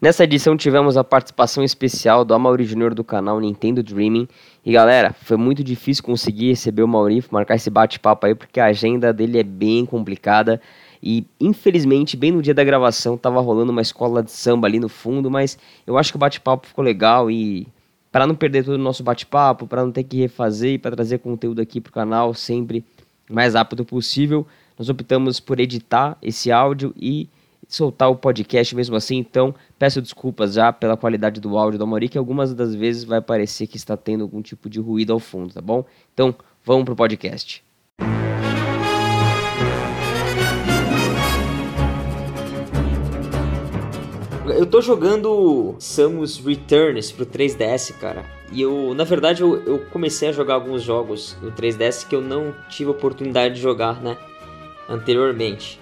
Nessa edição tivemos a participação especial do Amaury Júnior do canal Nintendo Dreaming. E galera, foi muito difícil conseguir receber o Mauri, marcar esse bate-papo aí, porque a agenda dele é bem complicada. E infelizmente, bem no dia da gravação, tava rolando uma escola de samba ali no fundo, mas eu acho que o bate-papo ficou legal e para não perder todo o nosso bate-papo, para não ter que refazer e para trazer conteúdo aqui pro canal sempre mais rápido possível, nós optamos por editar esse áudio e soltar o podcast mesmo assim, então peço desculpas já pela qualidade do áudio do Amori, que algumas das vezes vai parecer que está tendo algum tipo de ruído ao fundo, tá bom? Então, vamos pro podcast. Eu tô jogando Samus Returns pro 3DS, cara. E eu, na verdade, eu, eu comecei a jogar alguns jogos no 3DS que eu não tive oportunidade de jogar, né? Anteriormente.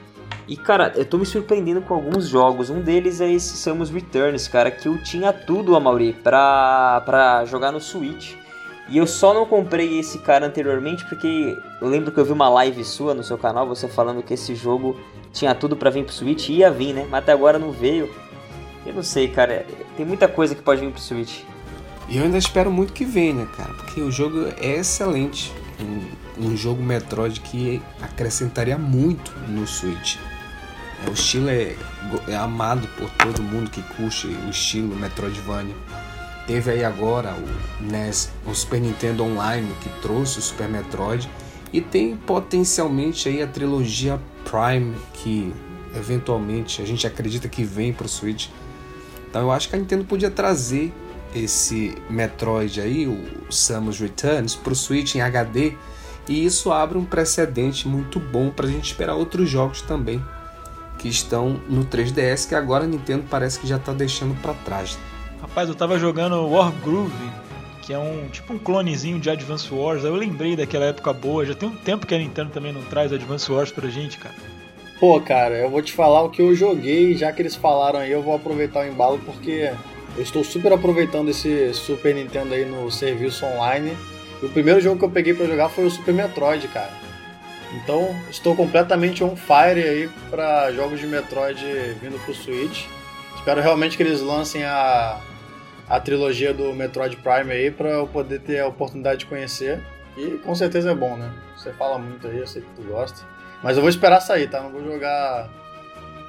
E, cara, eu tô me surpreendendo com alguns jogos. Um deles é esse Samus Returns, cara, que eu tinha tudo, Amaury, pra, pra jogar no Switch. E eu só não comprei esse cara anteriormente porque eu lembro que eu vi uma live sua no seu canal, você falando que esse jogo tinha tudo para vir pro Switch. Ia vir, né? Mas até agora não veio. Eu não sei, cara. Tem muita coisa que pode vir pro Switch. E eu ainda espero muito que venha, cara, porque o jogo é excelente. Um, um jogo Metroid que acrescentaria muito no Switch. O estilo é, é amado por todo mundo que curte o estilo Metroidvania. Teve aí agora o NES, o Super Nintendo Online que trouxe o Super Metroid e tem potencialmente aí a trilogia Prime que eventualmente a gente acredita que vem para o Switch. Então eu acho que a Nintendo podia trazer esse Metroid aí, o Samus Returns, para o Switch em HD e isso abre um precedente muito bom para a gente esperar outros jogos também que estão no 3DS que agora a Nintendo parece que já está deixando para trás. Rapaz, eu tava jogando Wargroove, que é um tipo um clonezinho de Advance Wars. Eu lembrei daquela época boa. Já tem um tempo que a Nintendo também não traz Advance Wars pra gente, cara. Pô, cara, eu vou te falar o que eu joguei, já que eles falaram aí, eu vou aproveitar o embalo porque eu estou super aproveitando esse Super Nintendo aí no serviço online. E o primeiro jogo que eu peguei para jogar foi o Super Metroid, cara. Então, estou completamente on fire aí para jogos de Metroid vindo pro Switch. Espero realmente que eles lancem a, a trilogia do Metroid Prime aí para eu poder ter a oportunidade de conhecer. E com certeza é bom, né? Você fala muito aí, eu sei que tu gosta. Mas eu vou esperar sair, tá? Não vou jogar.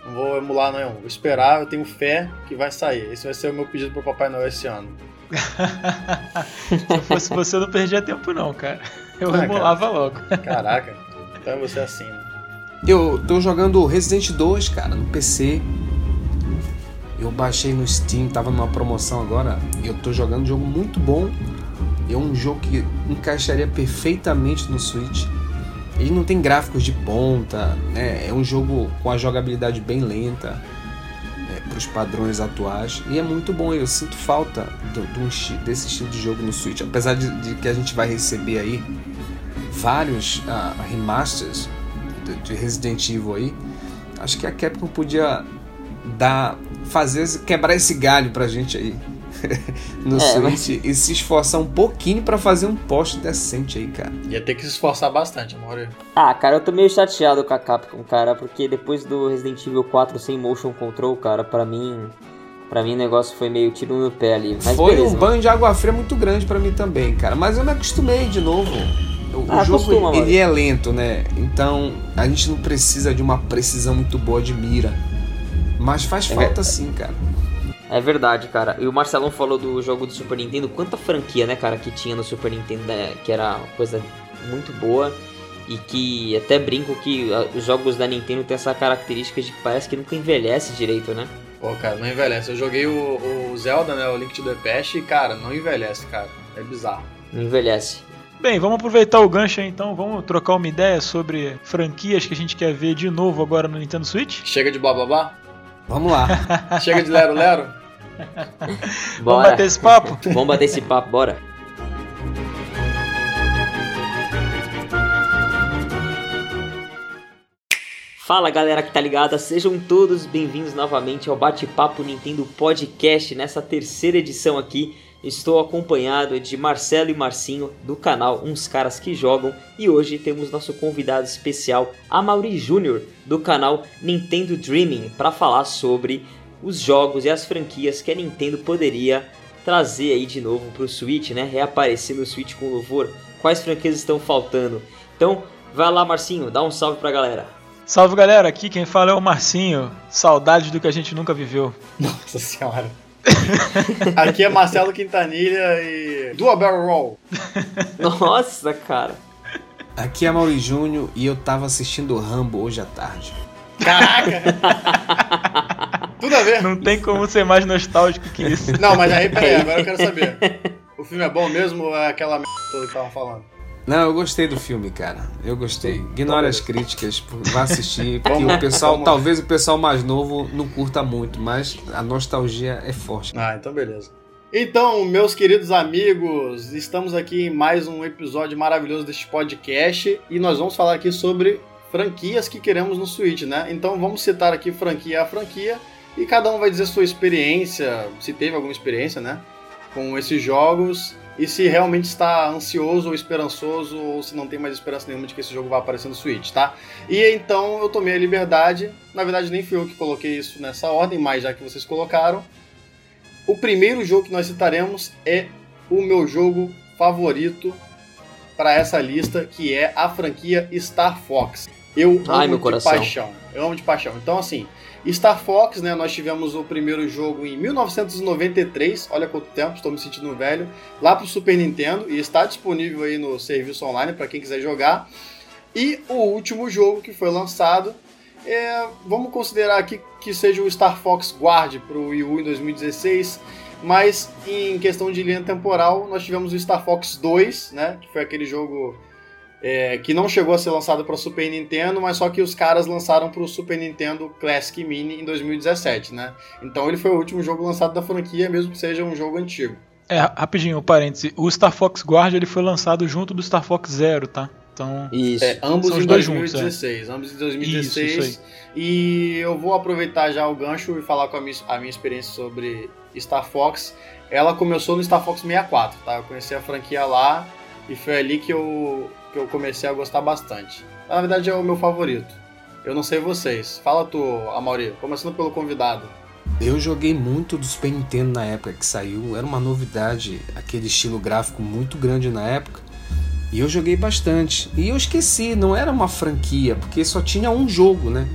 Não vou emular não. Vou esperar, eu tenho fé que vai sair. Esse vai ser o meu pedido pro Papai Noel esse ano. Se fosse você, não perdia tempo, não, cara. Eu ah, emulava cara. logo. Caraca, então você é assim, né? Eu tô jogando Resident 2, cara, no PC. Eu baixei no Steam, tava numa promoção agora. Eu tô jogando um jogo muito bom. É um jogo que encaixaria perfeitamente no Switch. Ele não tem gráficos de ponta, né? É um jogo com a jogabilidade bem lenta né? para os padrões atuais e é muito bom. Eu sinto falta do, do, desse estilo de jogo no Switch, apesar de, de, que a gente vai receber aí vários uh, remasters de, de Resident Evil aí. Acho que a Capcom podia dar, fazer quebrar esse galho pra gente aí. no é, Switch mas... e se esforçar um pouquinho para fazer um post decente aí, cara. Ia ter que se esforçar bastante, amor. Ah, cara, eu tô meio chateado com a Capcom, cara, porque depois do Resident Evil 4 sem motion control, cara, para mim Pra mim o negócio foi meio tiro no pé ali. Mas foi beleza, um banho de água fria muito grande para mim também, cara. Mas eu me acostumei de novo. O, ah, jogo ele é lento, né? Então a gente não precisa de uma precisão muito boa de mira. Mas faz é falta sim, cara. É verdade, cara. E o Marcelão falou do jogo do Super Nintendo. Quanta franquia, né, cara, que tinha no Super Nintendo, né, que era uma coisa muito boa. E que até brinco que os jogos da Nintendo tem essa característica de que parece que nunca envelhece direito, né? Pô, cara, não envelhece. Eu joguei o, o Zelda, né, o Link to the Past, e, cara, não envelhece, cara. É bizarro. Não envelhece. Bem, vamos aproveitar o gancho aí, então, vamos trocar uma ideia sobre franquias que a gente quer ver de novo agora no Nintendo Switch? Chega de blá? Vamos lá. Chega de lero lero? Vamos bater esse papo? Vamos bater esse papo, bora. Fala galera que tá ligada, sejam todos bem-vindos novamente ao Bate-Papo Nintendo Podcast nessa terceira edição aqui Estou acompanhado de Marcelo e Marcinho do canal Uns Caras que Jogam e hoje temos nosso convidado especial, Amaury Júnior do canal Nintendo Dreaming, para falar sobre os jogos e as franquias que a Nintendo poderia trazer aí de novo pro Switch, né? Reaparecer no Switch com louvor. Quais franquias estão faltando? Então, vai lá, Marcinho, dá um salve pra galera. Salve galera, aqui quem fala é o Marcinho. Saudade do que a gente nunca viveu. Nossa senhora. Aqui é Marcelo Quintanilha e. Do a Barrel Roll. Nossa, cara. Aqui é Mauri Júnior e eu tava assistindo Rambo hoje à tarde. Caraca! Tudo a ver. Não tem como ser mais nostálgico que isso. Não, mas aí, peraí, agora eu quero saber. O filme é bom mesmo ou é aquela merda toda que estavam falando? Não, eu gostei do filme, cara. Eu gostei. Ignore as críticas, vá assistir, porque o pessoal, talvez o pessoal mais novo não curta muito, mas a nostalgia é forte. Ah, então beleza. Então, meus queridos amigos, estamos aqui em mais um episódio maravilhoso deste podcast e nós vamos falar aqui sobre franquias que queremos no Switch, né? Então vamos citar aqui franquia a franquia e cada um vai dizer sua experiência, se teve alguma experiência, né? Com esses jogos e se realmente está ansioso ou esperançoso ou se não tem mais esperança nenhuma de que esse jogo vá aparecer no Switch, tá? E então eu tomei a liberdade, na verdade nem fui eu que coloquei isso nessa ordem, mas já que vocês colocaram, o primeiro jogo que nós citaremos é o meu jogo favorito para essa lista, que é a franquia Star Fox. Eu amo de paixão. Eu amo de paixão. Então, assim, Star Fox, né? Nós tivemos o primeiro jogo em 1993. Olha quanto tempo, estou me sentindo velho. Lá pro Super Nintendo e está disponível aí no serviço online para quem quiser jogar. E o último jogo que foi lançado é, vamos considerar aqui que seja o Star Fox Guard para o Wii U em 2016, mas em questão de linha temporal, nós tivemos o Star Fox 2, né, que foi aquele jogo é, que não chegou a ser lançado para Super Nintendo, mas só que os caras lançaram para o Super Nintendo Classic Mini em 2017, né? Então ele foi o último jogo lançado da franquia, mesmo que seja um jogo antigo. É, rapidinho, um parêntese. O Star Fox Guard ele foi lançado junto do Star Fox Zero, tá? Então. Isso. É, ambos São os em dois juntos, 2016, ambos em 2016. Isso, isso E eu vou aproveitar já o gancho e falar com a minha, a minha experiência sobre Star Fox. Ela começou no Star Fox 64, tá? Eu conheci a franquia lá e foi ali que eu, que eu comecei a gostar bastante. Na verdade é o meu favorito. Eu não sei vocês. Fala tu, Amaury, começando pelo convidado. Eu joguei muito do Super Nintendo na época que saiu, era uma novidade, aquele estilo gráfico muito grande na época. E eu joguei bastante. E eu esqueci, não era uma franquia, porque só tinha um jogo, né?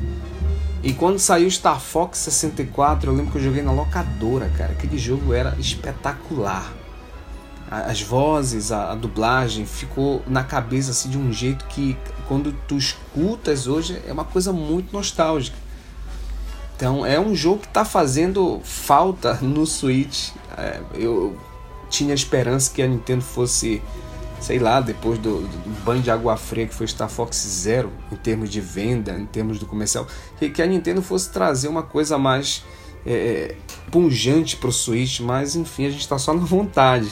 E quando saiu Star Fox 64, eu lembro que eu joguei na locadora, cara. Aquele jogo era espetacular. As vozes, a, a dublagem ficou na cabeça assim de um jeito que quando tu escutas hoje é uma coisa muito nostálgica. Então é um jogo que está fazendo falta no Switch. É, eu tinha esperança que a Nintendo fosse, sei lá, depois do, do banho de água fria que foi Star Fox Zero, em termos de venda, em termos do comercial, que, que a Nintendo fosse trazer uma coisa mais é, pungente pro Switch, mas enfim, a gente tá só na vontade.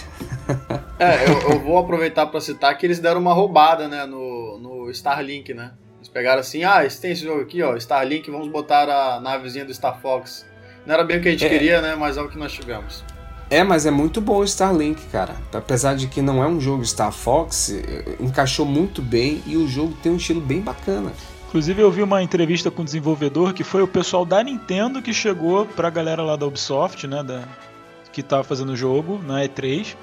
É, eu, eu vou aproveitar para citar que eles deram uma roubada, né, no, no Starlink, né? Eles pegaram assim, ah, esse tem esse jogo aqui, ó, Starlink, vamos botar a navezinha do Star Fox. Não era bem o que a gente É. queria, né, mas é o que nós tivemos. É, mas é muito bom o Starlink, cara. Apesar de que não é um jogo Star Fox, eh, encaixou muito bem e o jogo tem um estilo bem bacana. Inclusive eu vi uma entrevista com o desenvolvedor que foi o pessoal da Nintendo que chegou pra galera lá da Ubisoft, né, da, que tava fazendo o jogo na E3.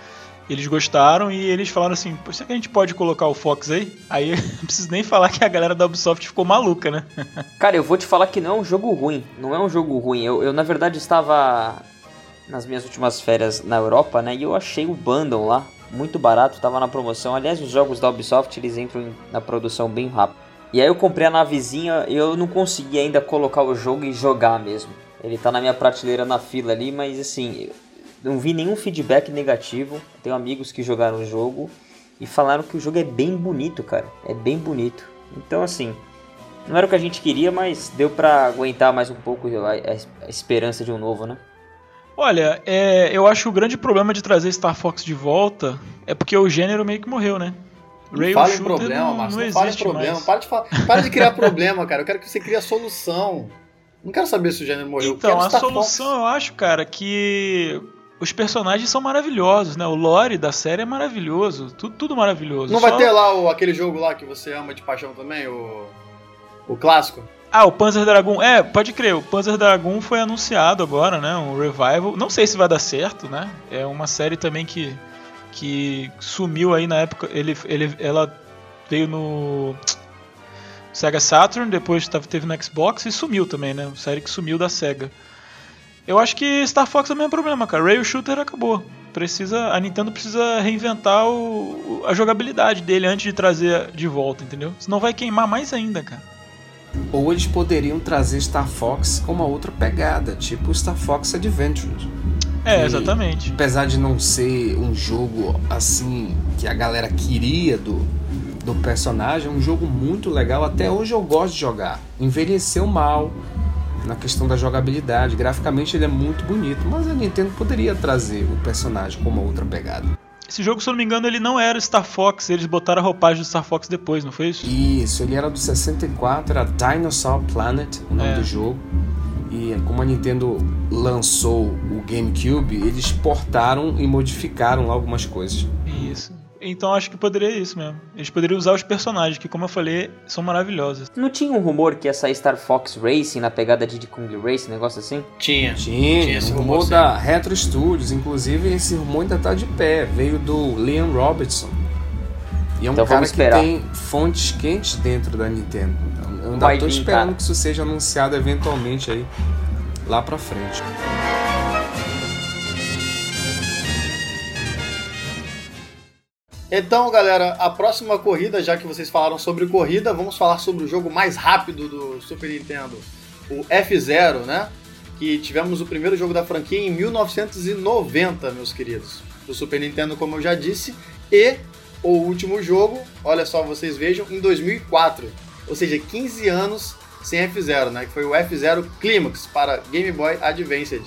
Eles gostaram e eles falaram assim, "Pô, será que a gente pode colocar o Fox aí? Aí eu não preciso nem falar que a galera da Ubisoft ficou maluca, né? Cara, eu vou te falar que não é um jogo ruim. Não é um jogo ruim. Eu, eu, na verdade, estava nas minhas últimas férias na Europa, né? E eu achei o bundle lá muito barato, tava na promoção. Aliás, os jogos da Ubisoft, eles entram na produção bem rápido. E aí eu comprei a navezinha e eu não consegui ainda colocar o jogo e jogar mesmo. Ele tá na minha prateleira na fila ali, mas assim, não vi nenhum feedback negativo. Tenho amigos que jogaram o jogo e falaram que o jogo é bem bonito, cara. É bem bonito. Então, assim, não era o que a gente queria, mas deu pra aguentar mais um pouco a esperança de um novo, né? Olha, é, eu acho que o grande problema de trazer Star Fox de volta é porque o gênero meio que morreu, né? Não Rail fala em problema, não, Márcio. não Não, fala em problema. Para de, para de criar problema, cara. Eu quero que você crie a solução. Não quero saber se o gênero morreu. Eu Então, a solução Fox. eu acho, cara, que os personagens são maravilhosos, né? O lore da série é maravilhoso, tudo, tudo maravilhoso. Não Só- vai ter lá o, aquele jogo lá que você ama de paixão também, o, o clássico? Ah, o Panzer Dragoon. É, pode crer, o Panzer Dragoon foi anunciado agora, né? Um revival. Não sei se vai dar certo, né? É uma série também que, que sumiu aí na época. Ele, ele, ela veio no Sega Saturn, depois teve no Xbox e sumiu também, né? Série que sumiu da Sega. Eu acho que Star Fox é o mesmo problema, cara. Rail Shooter acabou. Precisa, a Nintendo precisa reinventar o, a jogabilidade dele antes de trazer de volta, entendeu? Senão vai queimar mais ainda, cara. Ou eles poderiam trazer Star Fox com uma outra pegada, tipo Star Fox Adventures. É, exatamente. Apesar de não ser um jogo assim que a galera queria do, do personagem, é um jogo muito legal. Até hoje eu gosto de jogar. Envelheceu mal na questão da jogabilidade. Graficamente ele é muito bonito, mas a Nintendo poderia trazer o personagem com uma outra pegada. Esse jogo, se eu não me engano, ele não era Star Fox, eles botaram a roupagem do Star Fox depois, não foi isso? Isso, ele era do 64, era Dinosaur Planet, o nome é. do jogo. E como a Nintendo lançou o GameCube, eles portaram e modificaram lá algumas coisas. Isso. Então acho que poderia isso mesmo. Eles poderiam usar os personagens, que como eu falei, são maravilhosos. Não tinha um rumor que ia sair Star Fox Racing na pegada de Kong Racing, negócio assim? Tinha. Tinha, tinha esse rumor, rumor da Retro Studios. Inclusive, esse rumor ainda tá de pé. Veio do Liam Robertson. E é um então, cara que tem fontes quentes dentro da Nintendo. Eu ainda Vai tô esperando que isso seja anunciado eventualmente aí lá pra frente. Então, galera, a próxima corrida, já que vocês falaram sobre corrida, vamos falar sobre o jogo mais rápido do Super Nintendo, o F-Zero, né? Que tivemos o primeiro jogo da franquia em 1990, meus queridos, do Super Nintendo, como eu já disse, e o último jogo, olha só, vocês vejam, em 2004, ou seja, 15 anos sem F-Zero, né? Que foi o F-Zero Climax para Game Boy Advance.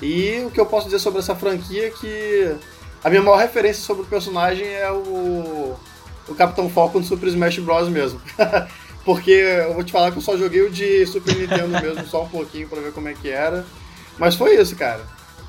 E o que eu posso dizer sobre essa franquia é que a minha maior referência sobre o personagem é o, o Capitão Falcon do Super Smash Bros. mesmo. Porque eu vou te falar que eu só joguei o de Super Nintendo mesmo, só um pouquinho pra ver como é que era. Mas foi isso, cara.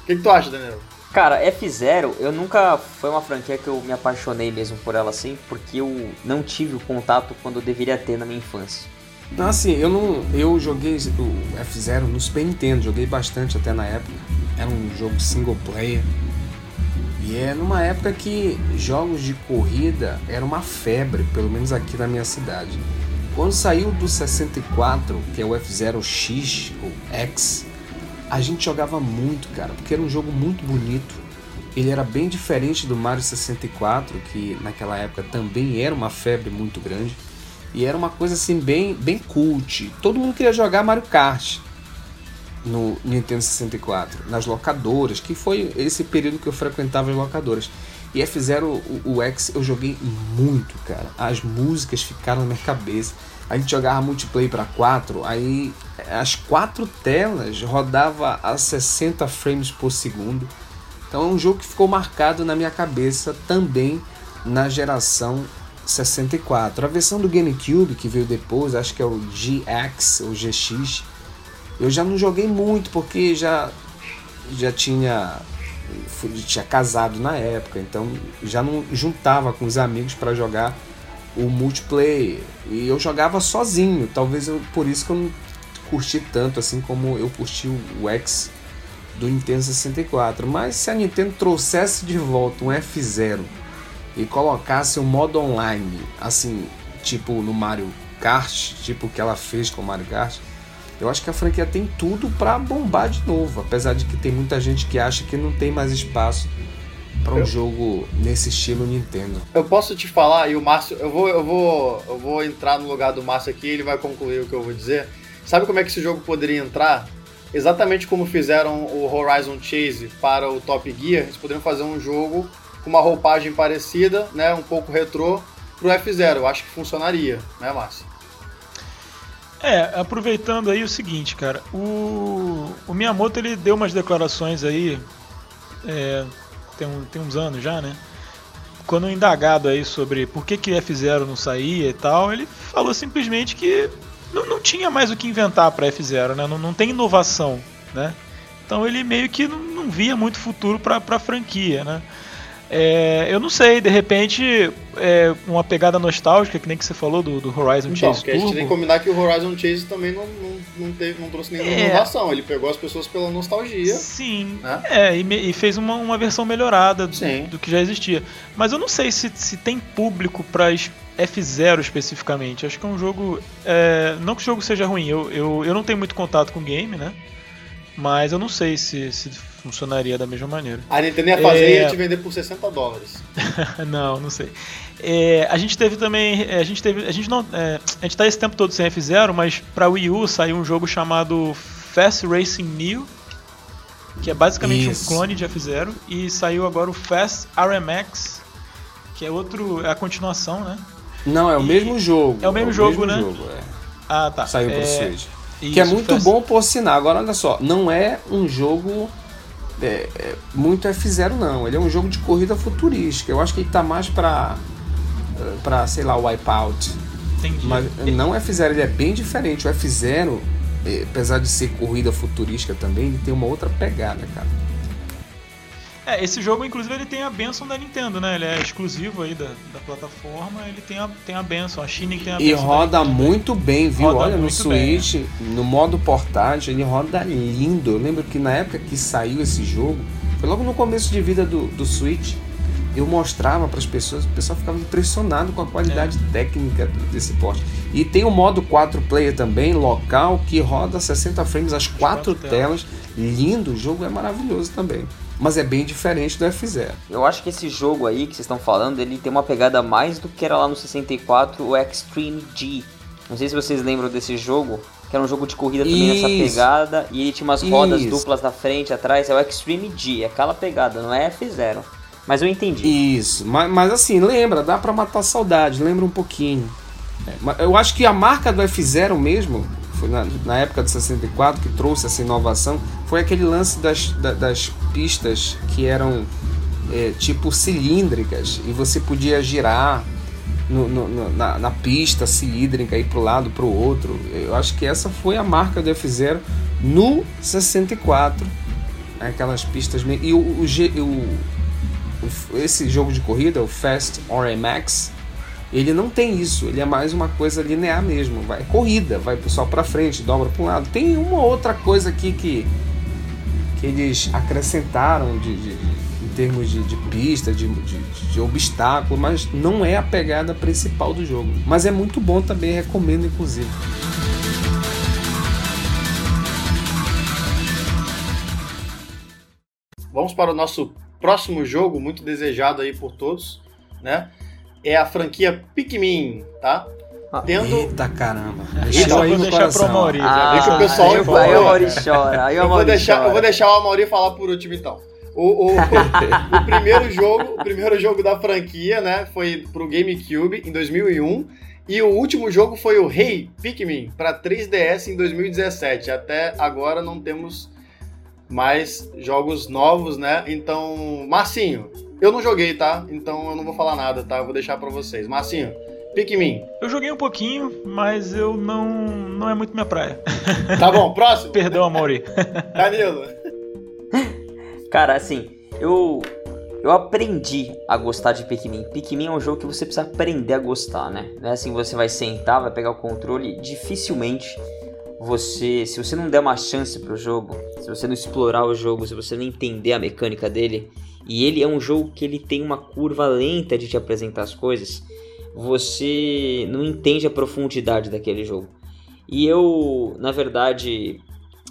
O que, que tu acha, Daniel? Cara, F0, eu nunca. Foi uma franquia que eu me apaixonei mesmo por ela assim, porque eu não tive o contato quando eu deveria ter na minha infância. Não, assim, eu não. Eu joguei o F0 no Super Nintendo, joguei bastante até na época. Era um jogo single player. E é numa época que jogos de corrida era uma febre, pelo menos aqui na minha cidade. Quando saiu do 64, que é o F0X ou X, a gente jogava muito, cara, porque era um jogo muito bonito. Ele era bem diferente do Mario 64, que naquela época também era uma febre muito grande. E era uma coisa assim bem, bem cult. Todo mundo queria jogar Mario Kart no Nintendo 64, nas locadoras, que foi esse período que eu frequentava as locadoras. E F0 o, o X eu joguei muito, cara. As músicas ficaram na minha cabeça. A gente jogava multiplayer para 4, aí as quatro telas rodava a 60 frames por segundo. Então é um jogo que ficou marcado na minha cabeça também na geração 64. A versão do GameCube que veio depois, acho que é o GX ou GX, eu já não joguei muito porque já já tinha tinha casado na época, então já não juntava com os amigos para jogar o multiplayer e eu jogava sozinho. Talvez eu, por isso que eu não curti tanto assim como eu curti o X do Nintendo 64. Mas se a Nintendo trouxesse de volta um F0 e colocasse um modo online, assim, tipo no Mario Kart, tipo o que ela fez com o Mario Kart, eu acho que a franquia tem tudo para bombar de novo, apesar de que tem muita gente que acha que não tem mais espaço para um eu... jogo nesse estilo Nintendo. Eu posso te falar e o Márcio, eu vou eu vou eu vou entrar no lugar do Márcio aqui, ele vai concluir o que eu vou dizer. Sabe como é que esse jogo poderia entrar? Exatamente como fizeram o Horizon Chase para o Top Gear, eles poderiam fazer um jogo com uma roupagem parecida, né, um pouco retrô, pro F0. Eu acho que funcionaria, né, Márcio? É, aproveitando aí o seguinte, cara, o, o Miyamoto ele deu umas declarações aí, é, tem, um, tem uns anos já, né? Quando indagado aí sobre por que que F0 não saía e tal, ele falou simplesmente que não, não tinha mais o que inventar para F0, né? Não, não tem inovação, né? Então ele meio que não, não via muito futuro para a franquia, né? É, eu não sei, de repente, é, uma pegada nostálgica, que nem que você falou do, do Horizon Então, Chase porque a gente Turbo. tem que combinar que o Horizon Chase também não, não, não, teve, não trouxe nenhuma É. inovação. Ele pegou as pessoas pela nostalgia. Sim, né? é, e, me- e fez uma, uma versão melhorada do, do que já existia. Mas eu não sei se, se tem público pra es- F0 especificamente. Acho que é um jogo. é, não que o jogo seja ruim, eu, eu, eu não tenho muito contato com o game, né? Mas eu não sei se, se funcionaria da mesma maneira. A Nintendo ia fazer e É. ia te vender por 60 dólares. não, não sei. É, a gente teve também. é, A gente teve. A gente não. é, a gente tá esse tempo todo sem F0, mas pra Wii U saiu um jogo chamado Fast Racing Neo. Que é basicamente Isso. um clone de F0. E saiu agora o Fast RMX. Que é outro. É a continuação, né? Não, é o E- mesmo jogo. é o mesmo jogo, né? jogo, é. Ah, tá. Saiu pro é, Switch. Que é isso, muito Fast- bom por sinal. Agora, olha só, não é um jogo é, é, muito F0, não. Ele é um jogo de corrida futurística. Eu acho que ele tá mais pra, eh, pra sei lá, Wipeout. Entendi. Mas não F0, ele é bem diferente. O F0, eh, apesar de ser corrida futurística também, ele tem uma outra pegada, cara. É, esse jogo, inclusive, ele tem a benção da Nintendo, né? Ele é exclusivo aí da, da plataforma, ele tem a, tem a benção. A China tem a E benção. da roda muito bem, viu? Roda Olha, no muito bem, Switch, no modo portátil, ele roda lindo. Eu lembro que na época que saiu esse jogo, foi logo no começo de vida do, do Switch, eu mostrava para as pessoas, o pessoal ficava impressionado com a qualidade É. técnica desse porte. E tem o modo 4 player também, local, que roda 60 frames, as quatro quatro telas. Lindo, o jogo é maravilhoso também. Mas é bem diferente do F0. Eu acho que esse jogo aí que vocês estão falando, ele tem uma pegada mais do que era lá no 64, o Extreme G. Não sei se vocês lembram desse jogo, que era um jogo de corrida também nessa Isso. pegada, e ele tinha umas rodas Isso. duplas na frente, atrás, é o Extreme G, é aquela pegada, não é F0. Mas eu entendi. Isso, mas, mas assim, lembra, dá pra matar saudade, lembra um pouquinho. É, eu acho que a marca do F0 mesmo, foi na, na época do 64 que trouxe essa inovação, foi aquele lance das, da- das pistas que eram é, tipo cilíndricas e você podia girar no- no- na, na pista cilíndrica ir pro lado pro outro. Eu acho que essa foi a marca do F0 no 64. Aquelas pistas meio. E o, o, o, o- esse jogo de corrida, o Fast RMX, ele não tem isso, ele é mais uma coisa linear mesmo, vai corrida, vai só para frente, dobra para um lado. Tem uma outra coisa aqui que, que eles acrescentaram de, de- em termos de, de pista, de, de, de obstáculo, mas não é a pegada principal do jogo. Mas é muito bom também, recomendo inclusive. Vamos para o nosso próximo jogo, muito desejado aí por todos, né? É a franquia Pikmin, tá? Ah, Tendo. Eita caramba, eu aí no deixar coração. pro Maurício. Ah, que o pessoal aí, empolga, aí o Mauri chora, aí o Eu vou, Mauri deixar, eu chora. vou deixar o Amaury falar por último então. O, o, o primeiro jogo, o primeiro jogo da franquia, né, foi pro GameCube em 2001 e o último jogo foi o Hey Pikmin para 3DS em 2017. Até agora não temos mais jogos novos, né? Então, Marcinho, eu não joguei, tá? Então eu não vou falar nada, tá? Eu vou deixar para vocês. Marcinho, Pikmin. Eu joguei um pouquinho, mas eu não. não é muito minha praia. Tá bom, próximo. Perdão, Amaury. Danilo. Cara, assim, eu eu aprendi a gostar de Pikmin. Pikmin é um jogo que você precisa aprender a gostar, né? É assim, você vai sentar, vai pegar o controle, dificilmente você, se você não der uma chance pro jogo, se você não explorar o jogo, se você não entender a mecânica dele, e ele é um jogo que ele tem uma curva lenta de te apresentar as coisas, você não entende a profundidade daquele jogo. E eu, na verdade,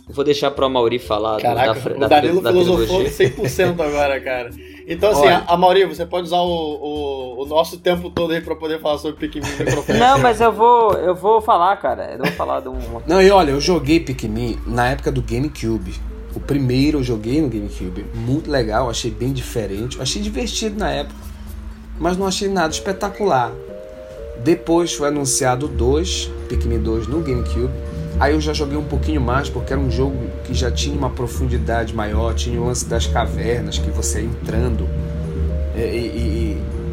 vou deixar pro Mauri falar Caraca, da, fr- o da, Danilo da filosofou trilogia. 100% agora, cara. Então, assim, Olha. a Mauri, você pode usar o, o, o nosso tempo todo aí pra poder falar sobre Pikmin no microfone. Não, mas eu vou, eu vou falar, cara. Eu vou falar de um. Não, e olha, eu joguei Pikmin na época do GameCube. O primeiro eu joguei no GameCube. Muito legal, achei bem diferente. Achei divertido na época, mas não achei nada espetacular. Depois foi anunciado o 2, Pikmin 2 no GameCube. Aí eu já joguei um pouquinho mais, porque era um jogo que já tinha uma profundidade maior, tinha o lance das cavernas, que você ia entrando. E, e-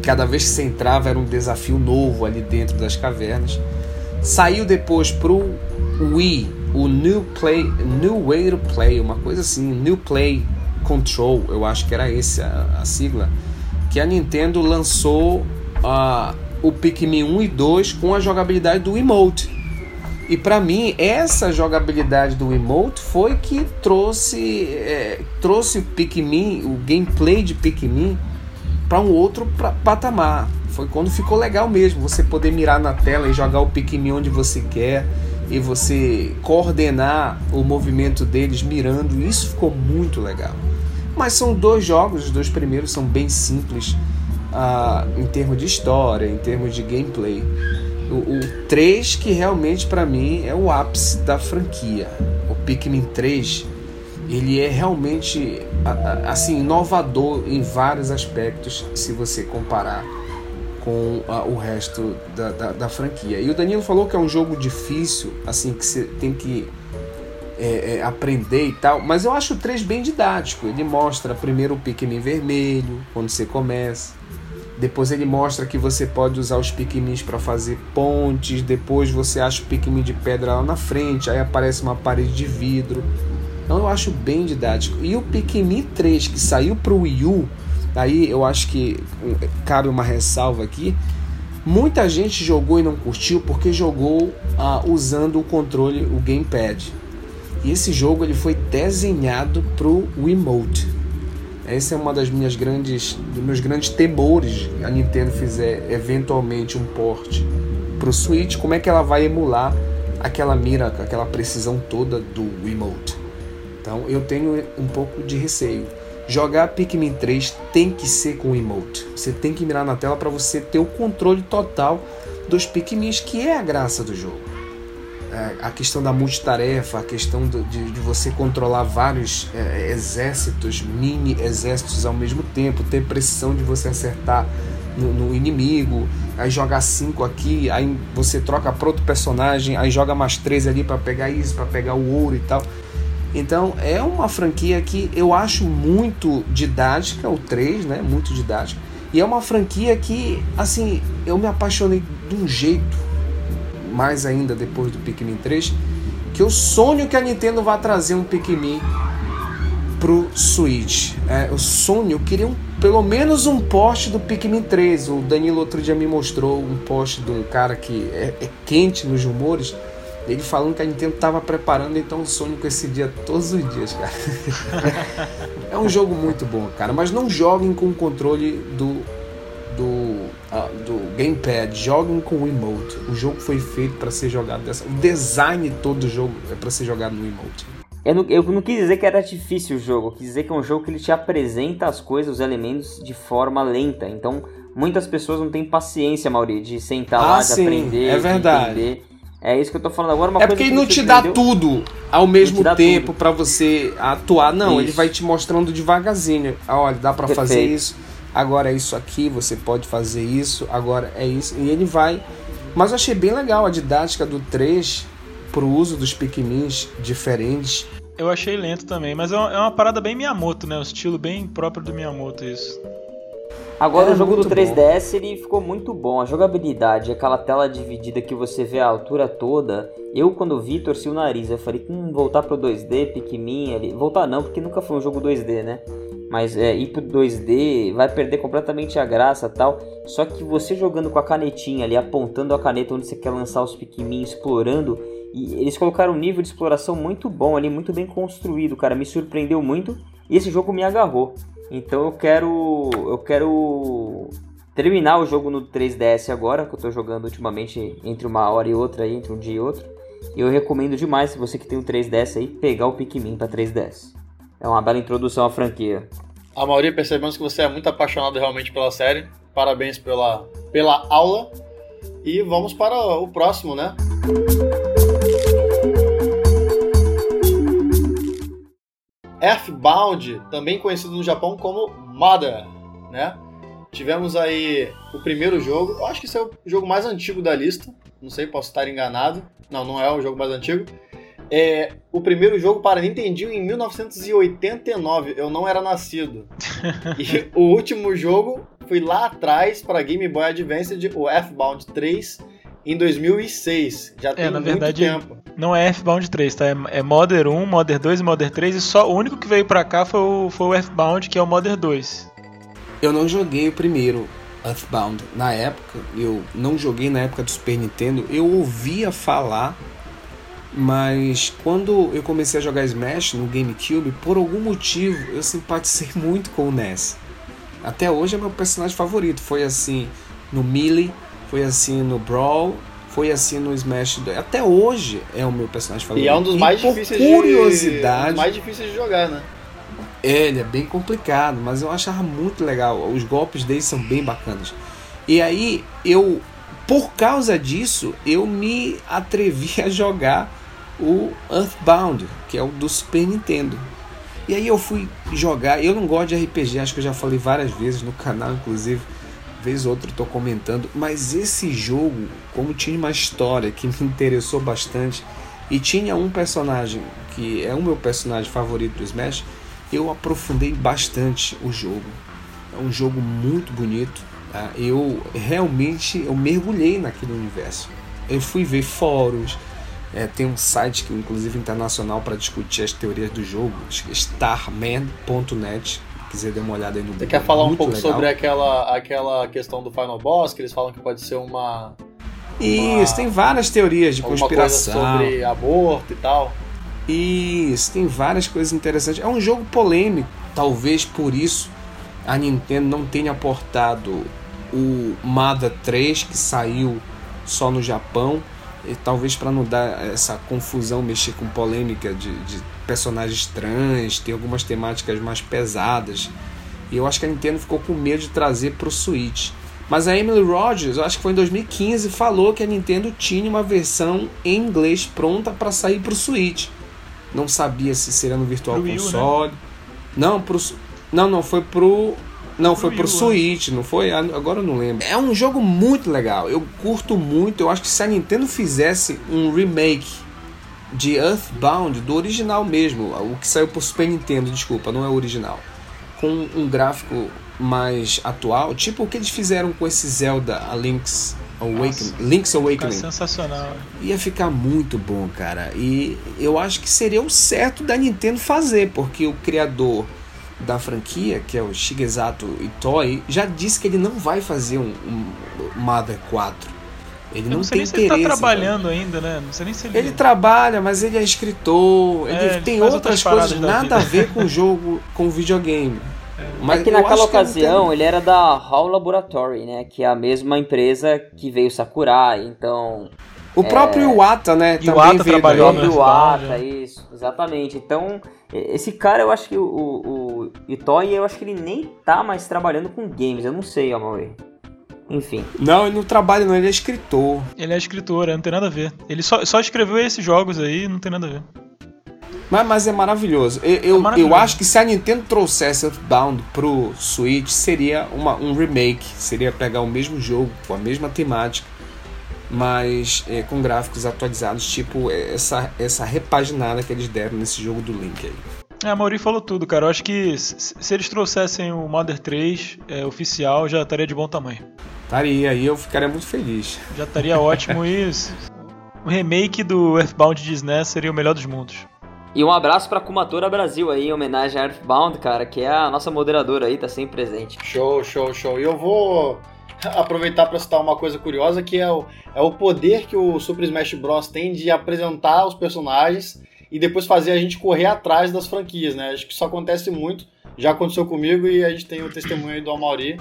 e cada vez que você entrava era um desafio novo ali dentro das cavernas. Saiu depois pro Wii, o New Play, New Way to Play, uma coisa assim, New Play Control, eu acho que era esse a, a sigla, que a Nintendo lançou uh, o Pikmin 1 e 2 com a jogabilidade do emote. E para mim, essa jogabilidade do emote foi que trouxe, é, trouxe o Pikmin, o gameplay de Pikmin, para um outro pra, patamar. Foi quando ficou legal mesmo, você poder mirar na tela e jogar o Pikmin onde você quer e você coordenar o movimento deles mirando. Isso ficou muito legal. Mas são dois jogos, os dois primeiros são bem simples uh, em termos de história, em termos de gameplay. O, o 3 que realmente para mim é o ápice da franquia. O Pikmin 3 ele é realmente assim inovador em vários aspectos se você comparar com o resto da, da, da, franquia. E o Danilo falou que é um jogo difícil, assim que você tem que é, é, aprender e tal, mas eu acho o 3 bem didático. Ele mostra primeiro o Pikmin vermelho quando você começa. Depois ele mostra que você pode usar os Pikmins para fazer pontes. Depois você acha o Pikmin de pedra lá na frente. Aí aparece uma parede de vidro. Então eu acho bem didático. E o Pikmin 3 que saiu para o Wii U, aí eu acho que cabe uma ressalva aqui. Muita gente jogou e não curtiu porque jogou ah, usando o controle, o gamepad. E esse jogo ele foi desenhado para o Wiimote. Essa é uma das minhas grandes, dos meus grandes temores. A Nintendo fizer eventualmente um port para o Switch, como é que ela vai emular aquela mira, aquela precisão toda do Wiimote? Então eu tenho um pouco de receio. Jogar Pikmin 3 tem que ser com o emote. Você tem que mirar na tela para você ter o controle total dos Pikmins, que é a graça do jogo. É, a questão da multitarefa, a questão de, de você controlar vários é, exércitos, mini exércitos ao mesmo tempo, ter precisão de você acertar no, no inimigo, aí jogar cinco aqui, aí você troca para outro personagem, aí joga mais três ali para pegar isso, para pegar o ouro e tal. Então é uma franquia que eu acho muito didática, o 3, né? Muito didática. E é uma franquia que, assim, eu me apaixonei de um jeito mais ainda depois do Pikmin 3, que eu sonho que a Nintendo vá trazer um Pikmin pro Switch. É, eu sonho, eu queria um, pelo menos um post do Pikmin 3. O Danilo outro dia me mostrou um post de um cara que é, é quente nos rumores. Ele falando que a Nintendo estava preparando, então sonho com esse dia todos os dias, cara. é um jogo muito bom, cara. Mas não joguem com o controle do do, uh, do gamepad, joguem com o emote. O jogo foi feito para ser jogado dessa. O design todo do jogo é para ser jogado no emote. Eu não, eu não quis dizer que era difícil o jogo, eu quis dizer que é um jogo que ele te apresenta as coisas, os elementos de forma lenta. Então, muitas pessoas não têm paciência, Mauri, de sentar ah, lá, de sim, aprender, é verdade. entender. É isso que eu tô falando agora. Uma é porque ele não te dá tudo ao mesmo tempo para você atuar. Não, isso. ele vai te mostrando devagarzinho. Ah, olha, dá para fazer isso agora é isso aqui, você pode fazer isso, agora é isso. E ele vai. Mas eu achei bem legal a didática do 3 pro uso dos Pikmins diferentes. Eu achei lento também, mas é uma, é uma parada bem Miyamoto, né? O estilo bem próprio do Miyamoto, isso. Agora o jogo do 3DS bom. ele ficou muito bom. A jogabilidade, aquela tela dividida que você vê a altura toda. Eu quando vi torci o nariz. Eu falei, hum, voltar pro 2D, Pikmin ali. Voltar não, porque nunca foi um jogo 2D, né? mas é, ir pro 2D vai perder completamente a graça tal. Só que você jogando com a canetinha ali, apontando a caneta onde você quer lançar os Pikmin, explorando, e eles colocaram um nível de exploração muito bom ali, muito bem construído, cara, me surpreendeu muito e esse jogo me agarrou. Então eu quero eu quero terminar o jogo no 3DS agora, que eu tô jogando ultimamente entre uma hora e outra entre um dia e outro. E eu recomendo demais, se você que tem um 3DS aí, pegar o Pikmin para 3DS. É uma bela introdução à franquia. A maioria percebemos que você é muito apaixonado realmente pela série. Parabéns pela, pela aula. E vamos para o próximo, né? Earthbound, também conhecido no Japão como Mother, né? Tivemos aí o primeiro jogo. Eu acho que esse é o jogo mais antigo da lista. Não sei, posso estar enganado. Não, não é o jogo mais antigo. É, o primeiro jogo para Nintendo em 1989. Eu não era nascido. e o último jogo foi lá atrás para Game Boy Advance, o F-Bound 3, em 2006. Já é, tem na muito verdade, tempo. Não é F-Bound 3, tá? É, é Modern 1, Modern 2 e Modern 3. E só o único que veio para cá foi o, foi o F-Bound, que é o Modern 2. Eu não joguei o primeiro Earthbound na época, eu não joguei na época do Super Nintendo, eu ouvia falar, mas quando eu comecei a jogar Smash no GameCube, por algum motivo eu simpatizei muito com o NES. Até hoje é meu personagem favorito, foi assim no Melee, foi assim no Brawl, foi assim no Smash 2. Até hoje é o meu personagem favorito. E é um dos mais difíceis curiosidade, de, um mais difíceis de jogar, né? É, ele é bem complicado, mas eu achava muito legal. Os golpes dele são bem bacanas. E aí eu, por causa disso, eu me atrevi a jogar o Earthbound, que é o do Super Nintendo. E aí eu fui jogar. Eu não gosto de RPG, acho que eu já falei várias vezes no canal, inclusive. Vez ou outra estou comentando, mas esse jogo, como tinha uma história que me interessou bastante e tinha um personagem que é o meu personagem favorito do Smash, eu aprofundei bastante o jogo. É um jogo muito bonito. Tá? Eu realmente eu mergulhei naquele universo. Eu fui ver fóruns. É, tem um site que inclusive internacional para discutir as teorias do jogo, starman.net. Quiser dar uma olhada aí no Você quer falar um pouco legal. sobre aquela, aquela questão do Final Boss, que eles falam que pode ser uma. Isso, uma, tem várias teorias de conspiração. sobre aborto e tal. Isso, tem várias coisas interessantes. É um jogo polêmico, talvez por isso a Nintendo não tenha aportado o Mada 3 que saiu só no Japão, e talvez para não dar essa confusão, mexer com polêmica de, de personagens trans, ter algumas temáticas mais pesadas. E eu acho que a Nintendo ficou com medo de trazer para o Switch. Mas a Emily Rogers, eu acho que foi em 2015, falou que a Nintendo tinha uma versão em inglês pronta para sair para o Switch não sabia se seria no Virtual pro Console. Wii, né? Não, pro Não, não, foi pro não, foi pro? Switch, não foi? Agora eu não lembro. É um jogo muito legal. Eu curto muito. Eu acho que se a Nintendo fizesse um remake de Earthbound, do original mesmo, o que saiu pro Super Nintendo, desculpa, não é o original, com um gráfico mais atual, tipo o que eles fizeram com esse Zelda, a Link's Awakening, Link's Awakening. sensacional. Ia ficar muito bom, cara. E eu acho que seria o certo da Nintendo fazer, porque o criador da franquia, que é o Shigesato Itoi, já disse que ele não vai fazer um, um Mother 4. Ele não, não tem interesse. ele tá trabalhando ainda, né? Não sei nem se ele. Ele trabalha, mas ele é escritor. É, ele, ele tem outras, outras coisas nada a ver com o jogo, com o videogame. Mas é que naquela ocasião ele era da Hall Laboratory, né? Que é a mesma empresa que veio Sakurai, então. O é... próprio Iwata, né? Também Iwata veio trabalhou no Iwata, isso, exatamente. Então, esse cara, eu acho que o, o, Itoi, eu acho que ele nem tá mais trabalhando com games, eu não sei, Amaury. Enfim. Não, ele não trabalha, não, ele é escritor. Ele é escritor, é, não tem nada a ver. Ele só, só escreveu esses jogos aí, não tem nada a ver. Mas, mas é maravilhoso. Eu, eu, é maravilhoso. eu, acho que se a Nintendo trouxesse Earthbound pro Switch, seria uma, um remake. Seria pegar o mesmo jogo, com a mesma temática, mas é, com gráficos atualizados, tipo essa, essa repaginada que eles deram nesse jogo do Link aí. É, a Mauri falou tudo, cara. Eu acho que se eles trouxessem o Mother 3 é, oficial, já estaria de bom tamanho. Estaria, aí eu ficaria muito feliz. Já estaria ótimo isso. O remake do Earthbound de SNES seria o melhor dos mundos. E um abraço pra Kumatora Brasil aí, em homenagem a Earthbound, cara, que é a nossa moderadora aí, tá sempre presente. Show, show, show. E eu vou aproveitar para citar uma coisa curiosa, que é o, é o poder que o Super Smash Bros. tem de apresentar os personagens e depois fazer a gente correr atrás das franquias, né? Acho que isso acontece muito. Já aconteceu comigo e a gente tem o testemunho aí do Amaury.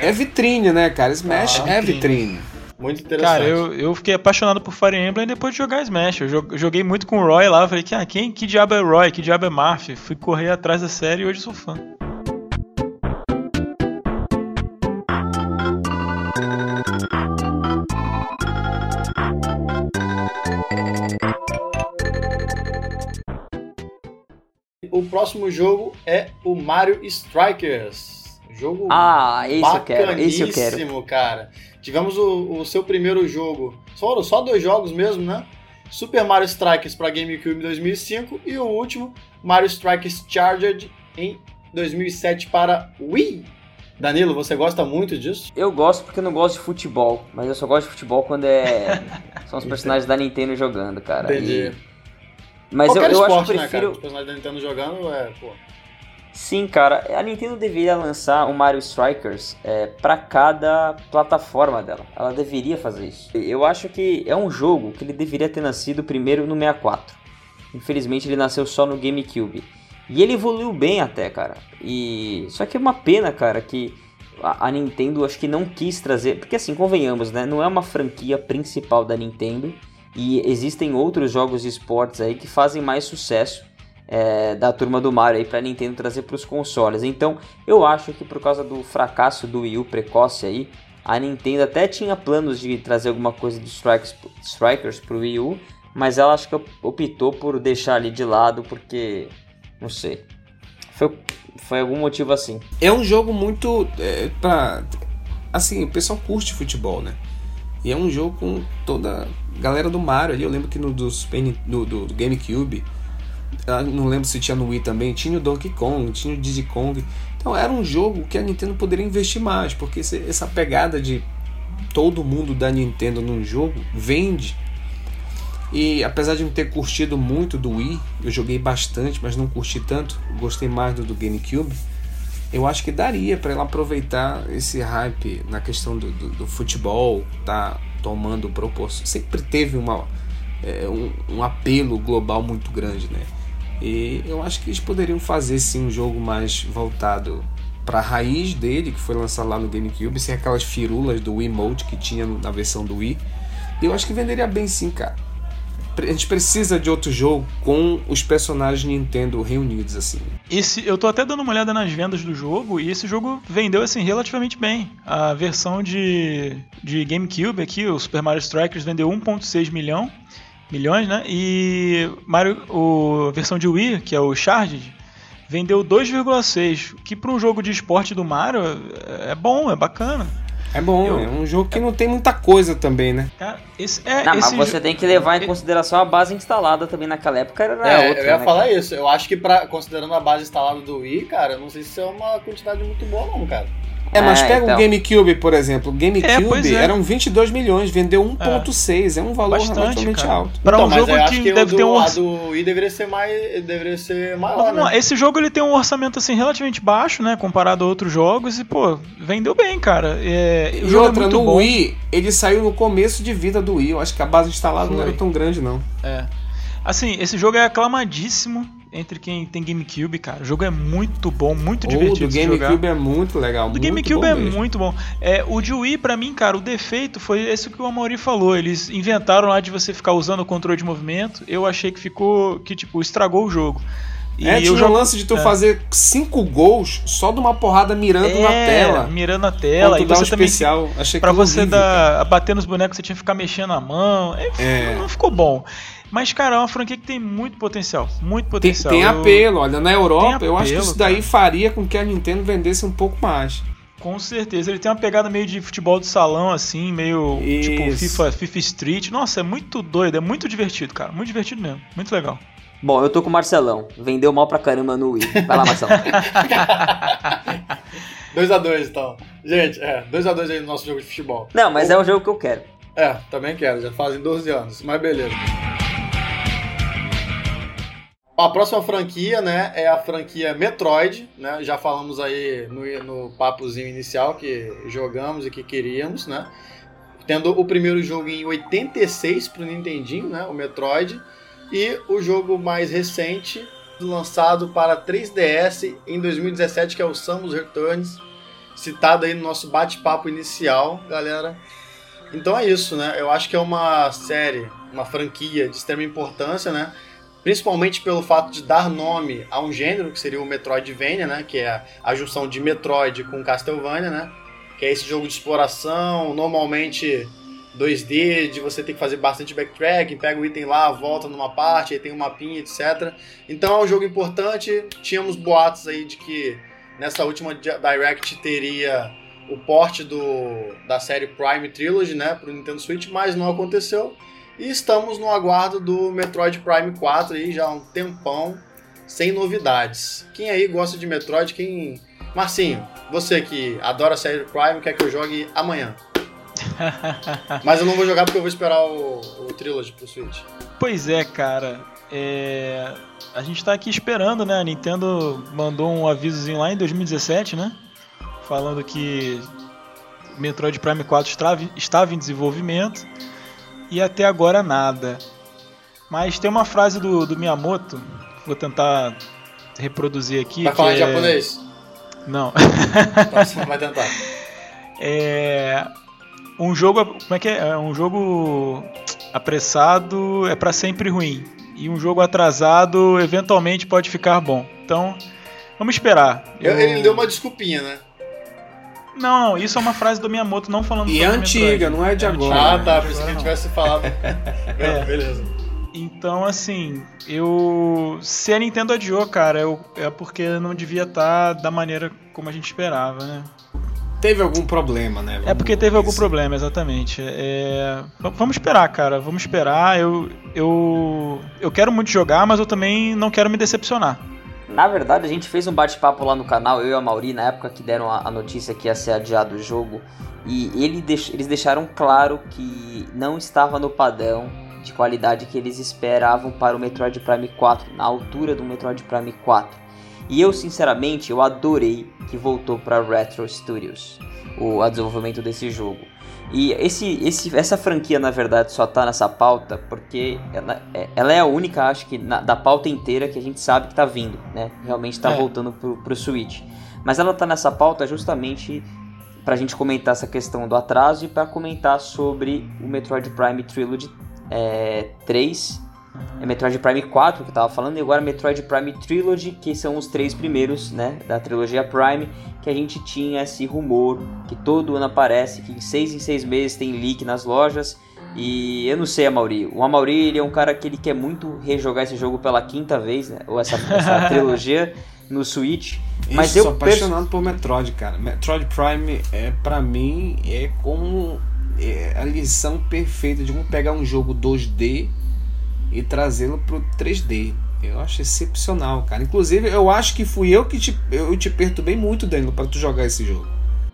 É vitrine, né, cara? Smash ah, é vitrine. Muito interessante. Cara, eu, eu fiquei apaixonado por Fire Emblem depois de jogar Smash. Eu joguei muito com o Roy lá, falei que ah, quem, que diabo é Roy, que diabo é Marth? Fui correr atrás da série e hoje sou fã. Próximo jogo é o Mario Strikers. Jogo ah, esse eu quero, esse eu quero. cara. Tivemos o, o seu primeiro jogo, foram só dois jogos mesmo, né? Super Mario Strikers para GameCube em 2005 e o último, Mario Strikers Charged em 2007 para Wii. Danilo, você gosta muito disso? Eu gosto porque eu não gosto de futebol, mas eu só gosto de futebol quando é são os personagens da Nintendo jogando, cara. Entendi. E... Mas Qualquer eu, eu esporte, acho que prefiro... Né, cara? Os personagens da Nintendo jogando é, pô... Sim, cara, a Nintendo deveria lançar o Mario Strikers é, para cada plataforma dela. Ela deveria fazer isso. Eu acho que é um jogo que ele deveria ter nascido primeiro no 64. Infelizmente ele nasceu só no GameCube. E ele evoluiu bem até, cara. E só que é uma pena, cara, que a Nintendo acho que não quis trazer, porque assim, convenhamos, né, não é uma franquia principal da Nintendo e existem outros jogos de esportes aí que fazem mais sucesso é, da turma do Mario aí para Nintendo trazer para os consoles. Então, eu acho que por causa do fracasso do Wii U precoce aí, a Nintendo até tinha planos de trazer alguma coisa de Strikers, Strikers pro Wii U, mas ela acho que optou por deixar ali de lado porque não sei. Foi, foi algum motivo assim. É um jogo muito é, para assim, o pessoal curte futebol, né? E é um jogo com toda a galera do Mario ali. Eu lembro que no do, do, do GameCube não lembro se tinha no Wii também, tinha o Donkey Kong, tinha o Diddy Kong. Então era um jogo que a Nintendo poderia investir mais, porque essa pegada de todo mundo da Nintendo num jogo vende. E apesar de não ter curtido muito do Wii, eu joguei bastante, mas não curti tanto, gostei mais do, do GameCube. Eu acho que daria para ela aproveitar esse hype na questão do, do, do futebol, tá tomando proporção. Sempre teve uma, é, um, um apelo global muito grande, né? E eu acho que eles poderiam fazer sim um jogo mais voltado para a raiz dele, que foi lançado lá no GameCube, sem aquelas firulas do Wii Mode que tinha na versão do Wii. E eu acho que venderia bem sim, cara. A gente precisa de outro jogo com os personagens Nintendo reunidos assim. Esse, eu tô até dando uma olhada nas vendas do jogo e esse jogo vendeu assim relativamente bem. A versão de, de GameCube aqui, o Super Mario Strikers vendeu 1.6 milhão milhões, né? E Mario, o, a versão de Wii, que é o Charged, vendeu 2,6, que para um jogo de esporte do Mario é bom, é bacana. É bom, eu, é um jogo que não tem muita coisa também, né? Cara, esse, é, não, esse mas você tem que levar em consideração a base instalada também naquela época era é, outra. Eu ia né, falar cara? isso. Eu acho que pra, considerando a base instalada do Wii, cara, eu não sei se é uma quantidade muito boa não, cara. É, mas é, pega então. o GameCube, por exemplo. O GameCube é, é. eram 22 milhões, vendeu 1.6. É. é um valor Bastante, relativamente cara. alto. Para então, um jogo que, que deve ter um orçamento. do Wii deveria ser mais, deveria ser maior, não, né? Esse jogo ele tem um orçamento assim relativamente baixo, né, comparado a outros jogos e pô, vendeu bem, cara. É, e é outra, no bom. Wii, ele saiu no começo de vida do Wii. Eu acho que a base instalada Foi. não era tão grande não. É. Assim, esse jogo é aclamadíssimo entre quem tem GameCube, cara. O jogo é muito bom, muito divertido. O do GameCube é muito legal. O GameCube é mesmo. muito bom. É, o de Wii, pra mim, cara, o defeito foi esse que o Amaury falou. Eles inventaram lá de você ficar usando o controle de movimento. Eu achei que ficou. que, tipo, estragou o jogo. E é, tinha o lance de tu é. fazer cinco gols só de uma porrada mirando é, na tela. Mirando na tela. E você um também. Especial. Achei pra você horrível, dar, bater nos bonecos, você tinha que ficar mexendo a mão. É, não ficou bom. Mas, cara, é uma franquia que tem muito potencial. Muito potencial. Tem, tem apelo, olha, na Europa, apelo, eu acho que isso daí cara. faria com que a Nintendo vendesse um pouco mais. Com certeza. Ele tem uma pegada meio de futebol de salão, assim, meio isso. tipo FIFA, FIFA Street. Nossa, é muito doido, é muito divertido, cara. Muito divertido mesmo. Muito legal. Bom, eu tô com o Marcelão. Vendeu mal pra caramba no Wii. Vai lá, Marcelão. 2x2, então. Gente, é, 2x2 aí no nosso jogo de futebol. Não, mas é um jogo que eu quero. É, também quero. Já fazem 12 anos, mas beleza. A próxima franquia, né, é a franquia Metroid, né? Já falamos aí no, no papozinho inicial que jogamos e que queríamos, né? Tendo o primeiro jogo em 86 pro Nintendinho, né, o Metroid, e o jogo mais recente lançado para 3DS em 2017, que é o Samus Returns, citado aí no nosso bate-papo inicial, galera. Então é isso, né? Eu acho que é uma série, uma franquia de extrema importância, né? Principalmente pelo fato de dar nome a um gênero, que seria o Metroidvania, né? Que é a junção de Metroid com Castlevania, né? Que é esse jogo de exploração, normalmente 2D, de você ter que fazer bastante backtracking, pega o item lá, volta numa parte, aí tem um mapinha, etc. Então é um jogo importante. Tínhamos boatos aí de que nessa última Direct teria o porte do, da série Prime Trilogy, né, pro Nintendo Switch, mas não aconteceu. E estamos no aguardo do Metroid Prime 4 aí já há um tempão, sem novidades. Quem aí gosta de Metroid, quem... Marcinho, você que adora a série Prime, quer que eu jogue amanhã? Mas eu não vou jogar porque eu vou esperar o, o Trilogy pro Switch. Pois é, cara. é, a gente tá aqui esperando, né? A Nintendo mandou um avisozinho lá em 2017, né? Falando que Metroid Prime 4 estava, estava em desenvolvimento e até agora nada. Mas tem uma frase do, do Miyamoto, vou tentar reproduzir aqui. Vai falar em é... japonês? Não. Então, vai tentar. É. Um jogo. Como é que é? é um jogo apressado é para sempre ruim. E um jogo atrasado eventualmente pode ficar bom. Então, vamos esperar. Eu... Ele deu uma desculpinha, né? Não, não, isso é uma frase do Miyamoto não falando E é antiga, não é de é agora. Ah, tá, por isso que a gente tivesse falado. é. Beleza. Então, assim, eu. Se a Nintendo adiou, cara, eu... é porque não devia estar tá da maneira como a gente esperava, né? Teve algum problema, né? Vamos é porque teve algum problema, exatamente. É... Vamos esperar, cara. Vamos esperar. Eu, eu, eu quero muito jogar, mas eu também não quero me decepcionar. Na verdade, a gente fez um bate-papo lá no canal, eu e a Mauri, na época que deram a, notícia que ia ser adiado o jogo. E ele deix, eles deixaram claro que não estava no padrão de qualidade que eles esperavam para o Metroid Prime 4, na altura do Metroid Prime 4. E eu, sinceramente, eu adorei que voltou para Retro Studios, o desenvolvimento desse jogo. E esse, esse, essa franquia, na verdade, só tá nessa pauta porque ela, é, ela é a única, acho que, na, da pauta inteira que a gente sabe que tá vindo, né? Realmente tá é. voltando pro, pro Switch. Mas ela tá nessa pauta justamente pra gente comentar essa questão do atraso e para comentar sobre o Metroid Prime Trilogy é, 3 é Metroid Prime 4 que eu tava falando, e agora Metroid Prime Trilogy, que são os três primeiros, né, da trilogia Prime, que a gente tinha esse rumor que todo ano aparece, que em seis em seis meses tem leak nas lojas, e eu não sei, Amaury. O Amaury ele é um cara que ele quer muito rejogar esse jogo pela quinta vez, né, ou essa, essa trilogia no Switch. Mas Isso, eu sou apaixonado por Metroid, cara. Metroid Prime é para mim é como é a lição perfeita de como pegar um jogo 2D e trazê-lo pro 3D. Eu acho excepcional, cara. Inclusive, eu acho que fui eu que te, eu te perturbei muito, Danilo, para tu jogar esse jogo.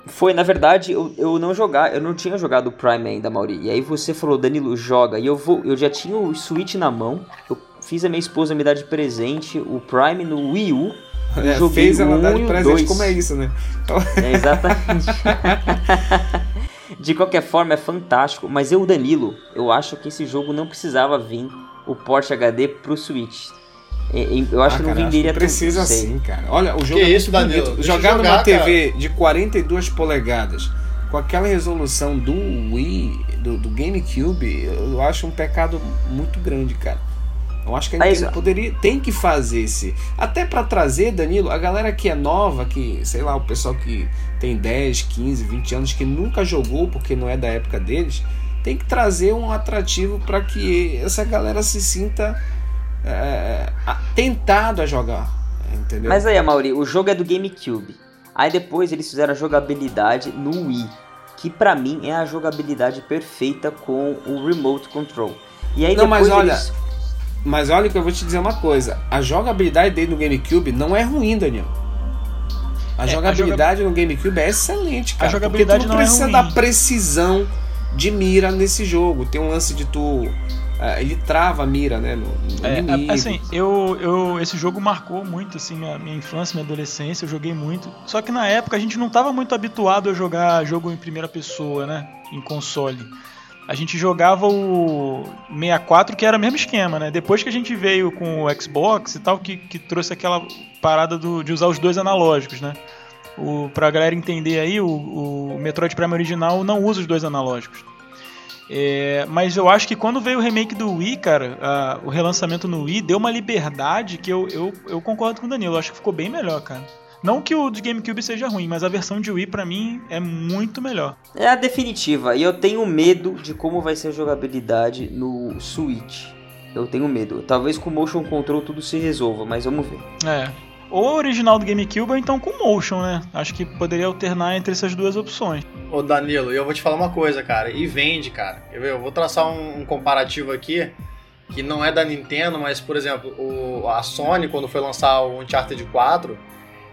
Foi, na verdade, eu, eu não jogar, eu não tinha jogado o Prime ainda, Mauri. E aí você falou, Danilo, joga. E eu vou, eu já tinha o Switch na mão. Eu fiz a minha esposa me dar de presente o Prime no Wii U. É, joguei fez ela dar de presente, como é isso, né? É, exatamente. de qualquer forma, é fantástico. Mas eu, Danilo, eu acho que esse jogo não precisava vir o Porsche HD pro Switch. Eu acho ah, que não venderia não precisa assim, cara. Olha, o jogo que é isso, Danilo? Jogar, numa cara. TV de 42 polegadas com aquela resolução do Wii, do, do GameCube, eu acho um pecado muito grande, cara. Eu acho que a Nintendo Aí, poderia, tem que fazer esse. Até para trazer, Danilo, a galera que é nova, que, sei lá, o pessoal que tem 10, 15, 20 anos, que nunca jogou porque não é da época deles, tem que trazer um atrativo para que essa galera se sinta é, tentado a jogar. Entendeu? Mas aí, Mauri, o jogo é do GameCube. Aí depois eles fizeram a jogabilidade no Wii, que para mim é a jogabilidade perfeita com o Remote Control. E aí não, mas olha, eles... mas olha que eu vou te dizer uma coisa, a jogabilidade dele no GameCube não é ruim, Daniel. A é, jogabilidade a no GameCube é excelente, cara. A jogabilidade não, não é precisa ruim. da precisão de mira nesse jogo. Tem um lance de tu. Uh, ele trava a mira, né? No, no é, inimigo. Assim, eu, eu, esse jogo marcou muito assim, a minha infância, minha adolescência. Eu joguei muito. Só que na época a gente não estava muito habituado a jogar jogo em primeira pessoa, né? Em console. A gente jogava o 64, que era o mesmo esquema, né? Depois que a gente veio com o Xbox e tal, que, que trouxe aquela parada do, de usar os dois analógicos, né? O, pra galera entender aí, o, o Metroid Prime original não usa os dois analógicos. É, mas eu acho que quando veio o remake do Wii, cara, a, o relançamento no Wii deu uma liberdade que eu, eu, eu concordo com o Danilo. Eu acho que ficou bem melhor, cara. Não que o de GameCube seja ruim, mas a versão de Wii para mim é muito melhor. É a definitiva, e eu tenho medo de como vai ser a jogabilidade no Switch. Eu tenho medo. Talvez com o Motion Control tudo se resolva, mas vamos ver. É ou original do GameCube ou então com motion, né? Acho que poderia alternar entre essas duas opções. Ô Danilo, eu vou te falar uma coisa, cara, e vende, cara. Eu vou traçar um, um comparativo aqui que não é da Nintendo, mas por exemplo, o, a Sony quando foi lançar o Uncharted 4,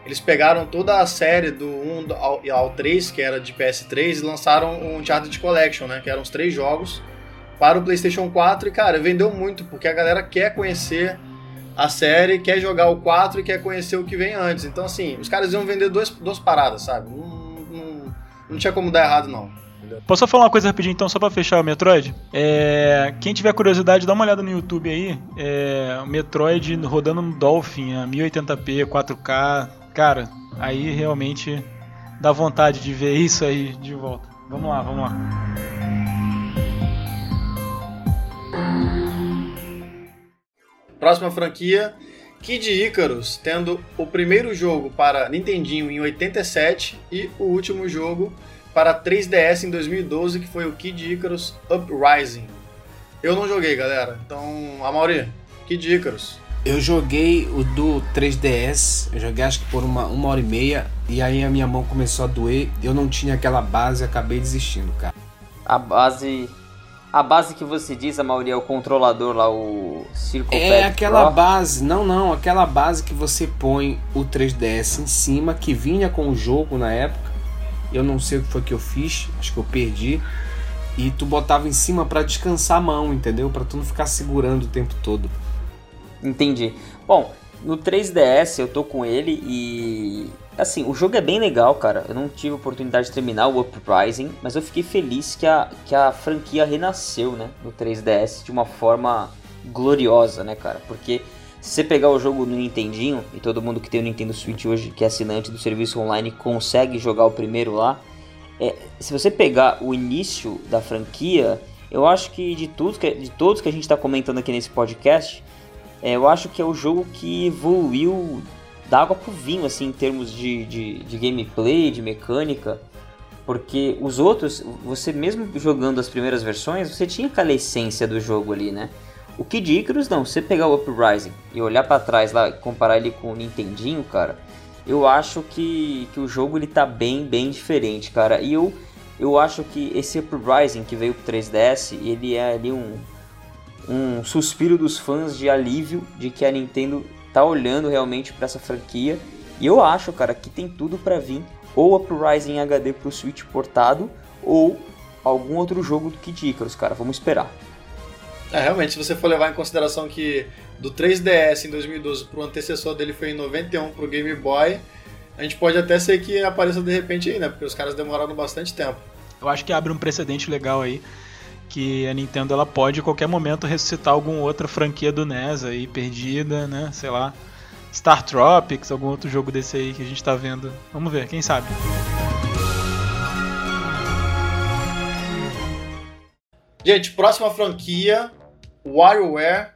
eles pegaram toda a série do 1 ao, ao 3, que era de PS3, e lançaram o Uncharted Collection, né? Que eram os três jogos para o PlayStation 4 e, cara, vendeu muito, porque a galera quer conhecer a série, quer jogar o 4 e quer conhecer o que vem antes. Então, assim, os caras iam vender dois, duas paradas, sabe? Não, não, não tinha como dar errado, não. Posso falar uma coisa rapidinho então, só pra fechar o Metroid? É, quem tiver curiosidade, dá uma olhada no YouTube aí. É, o Metroid rodando no Dolphin a 1080p, 4K. Cara, aí realmente dá vontade de ver isso aí de volta. Vamos lá, vamos lá. Próxima franquia, Kid Icarus, tendo o primeiro jogo para Nintendinho em 87 e o último jogo para 3DS em 2012, que foi o Kid Icarus Uprising. Eu não joguei, galera. Então, Amaury, Kid Icarus. Eu joguei o do 3DS, eu joguei acho que por uma, uma hora e meia, e aí a minha mão começou a doer, eu não tinha aquela base, acabei desistindo, cara. A base a base que você diz, a maioria é o controlador lá, o Circle É aquela Pro. base, não, não, aquela base que você põe o 3DS em cima, que vinha com o jogo na época. Eu não sei o que foi que eu fiz, acho que eu perdi. E tu botava em cima para descansar a mão, entendeu? Para tu não ficar segurando o tempo todo. Entendi. Bom, no 3DS eu tô com ele e assim, o jogo é bem legal, cara. Eu não tive oportunidade de terminar o Uprising, mas eu fiquei feliz que a, que a franquia renasceu, né, no 3DS de uma forma gloriosa, né, cara? Porque se você pegar o jogo no Nintendinho, e todo mundo que tem o Nintendo Switch hoje, que é assinante do serviço online, consegue jogar o primeiro lá, é, se você pegar o início da franquia, eu acho que de, tudo que, de todos que a gente está comentando aqui nesse podcast, é, eu acho que é o jogo que evoluiu da água pro vinho, assim, em termos de, de, de gameplay, de mecânica. Porque os outros, você mesmo jogando as primeiras versões, você tinha aquela essência do jogo ali, né? O Kid Icarus não, você pegar o Uprising e olhar para trás lá, comparar ele com o Nintendinho, cara, eu acho que, que o jogo ele tá bem, bem diferente, cara. E eu, eu acho que esse Uprising que veio pro 3DS, ele é ali um, um suspiro dos fãs de alívio de que a Nintendo tá olhando realmente para essa franquia. E eu acho, cara, que tem tudo para vir ou Uprising HD pro Switch portado ou algum outro jogo do Kid Icarus, cara. Vamos esperar. É, realmente, se você for levar em consideração que do 3DS em 2012 pro antecessor dele foi em 91 pro Game Boy, a gente pode até ser que apareça de repente aí, né? Porque os caras demoraram bastante tempo. Eu acho que abre um precedente legal aí que a Nintendo ela pode a qualquer momento ressuscitar alguma outra franquia do NES aí perdida, né? Sei lá, Star Tropics, algum outro jogo desse aí que a gente tá vendo. Vamos ver, quem sabe. Gente, próxima franquia, WarioWare.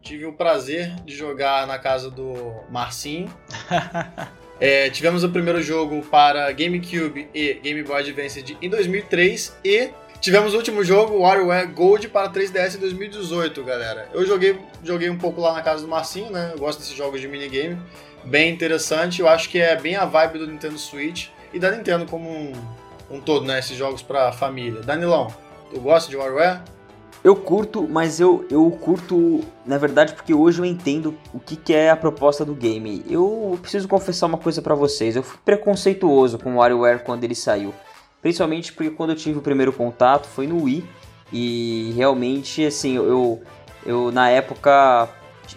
Tive o prazer de jogar na casa do Marcinho. é, tivemos o primeiro jogo para GameCube e Game Boy Advance em 2003 e Tivemos o último jogo, WarioWare Gold para 3DS em 2018, galera. Eu joguei, joguei um pouco lá na casa do Marcinho, né? Eu gosto desses jogos de minigame. Bem interessante. Eu acho que é bem a vibe do Nintendo Switch e da Nintendo como um, um todo, né? Esses jogos para família. Danilão, tu gosta de WarioWare? Eu curto, mas eu, eu curto, na verdade, porque hoje eu entendo o que, que é a proposta do game. Eu preciso confessar uma coisa para vocês. Eu fui preconceituoso com o WarioWare quando ele saiu. Principalmente porque quando eu tive o primeiro contato foi no Wii. E realmente, assim, eu, eu na época,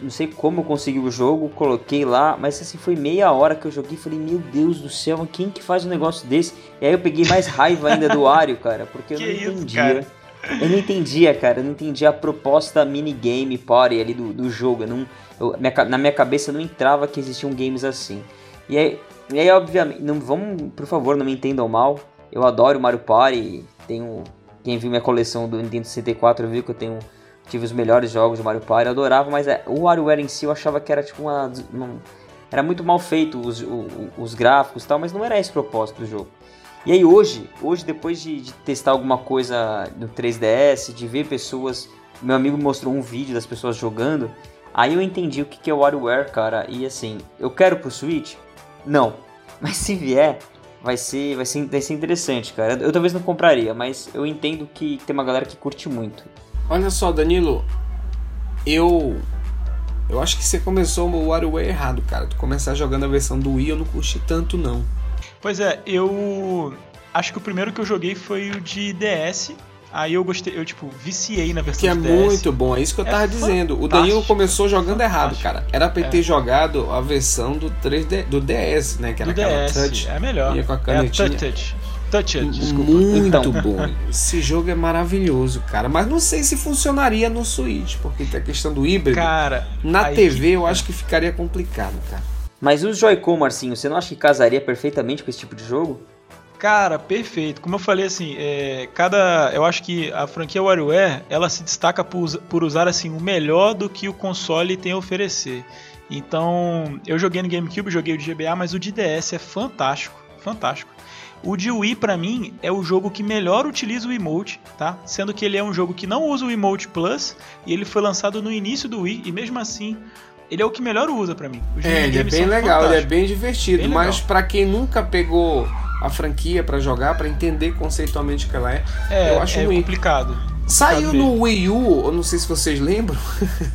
não sei como eu consegui o jogo, coloquei lá, mas assim, foi meia hora que eu joguei e falei, meu Deus do céu, quem que faz um negócio desse? E aí eu peguei mais raiva ainda do Wario, cara, porque eu não entendia. Isso, eu não entendia, cara, eu não entendia a proposta minigame party ali do, do jogo. Eu não, eu, minha, na minha cabeça não entrava que existiam games assim. E aí, e aí obviamente, não, vamos, por favor, não me entendam mal. Eu adoro Mario Party, tenho quem viu minha coleção do Nintendo 64 viu que eu tenho tive os melhores jogos de Mario Party, eu adorava, mas é, o WarioWare em si eu achava que era tipo uma, uma era muito mal feito os, os, os gráficos e tal, mas não era esse o propósito do jogo. E aí hoje, hoje depois de, de, testar alguma coisa no 3DS, de ver pessoas, meu amigo mostrou um vídeo das pessoas jogando, aí eu entendi o que é o WarioWare, cara, e assim, eu quero pro Switch? Não. Mas se vier, vai ser, vai ser, vai ser interessante, cara. Eu, eu talvez não compraria, mas eu entendo que tem uma galera que curte muito. Olha só, Danilo, eu eu acho que você começou o WarioWare errado, cara. Tu começar jogando a versão do Wii, eu não curti tanto não. Pois é, eu acho que o primeiro que eu joguei foi o de DS, Aí eu gostei, eu tipo, viciei na versão Que é de DS. muito bom, é isso que eu É tava dizendo. O Danilo começou jogando errado, cara. Era pra ele É. ter jogado a versão do 3D, do DS, né? Que era do aquela DS. touch. É melhor. Ia com a é canetinha. touch. Touch it, desculpa. Muito Então. bom. Esse jogo é maravilhoso, cara. Mas não sei se funcionaria no Switch, porque tem a questão do híbrido. Cara, Na TV que- eu acho que ficaria complicado, cara. Mas os Joy-Con, Marcinho, você não acha que casaria perfeitamente com esse tipo de jogo? Cara, perfeito. Como eu falei, assim, é, cada. Eu acho que a franquia WarioWare ela se destaca por, por usar assim o melhor do que o console tem a oferecer. Então, eu joguei no GameCube, joguei o de GBA, mas o de DS é fantástico, fantástico. O de Wii, pra mim, é o jogo que melhor utiliza o emote, tá? Sendo que ele é um jogo que não usa o emote plus e ele foi lançado no início do Wii e mesmo assim ele é o que melhor usa pra mim. É, ele é bem legal, ele é bem divertido. Bem mas pra quem nunca pegou a franquia pra jogar, pra entender conceitualmente o que ela é, É, eu acho é ruim. complicado. Saiu no Wii U, eu não sei se vocês lembram,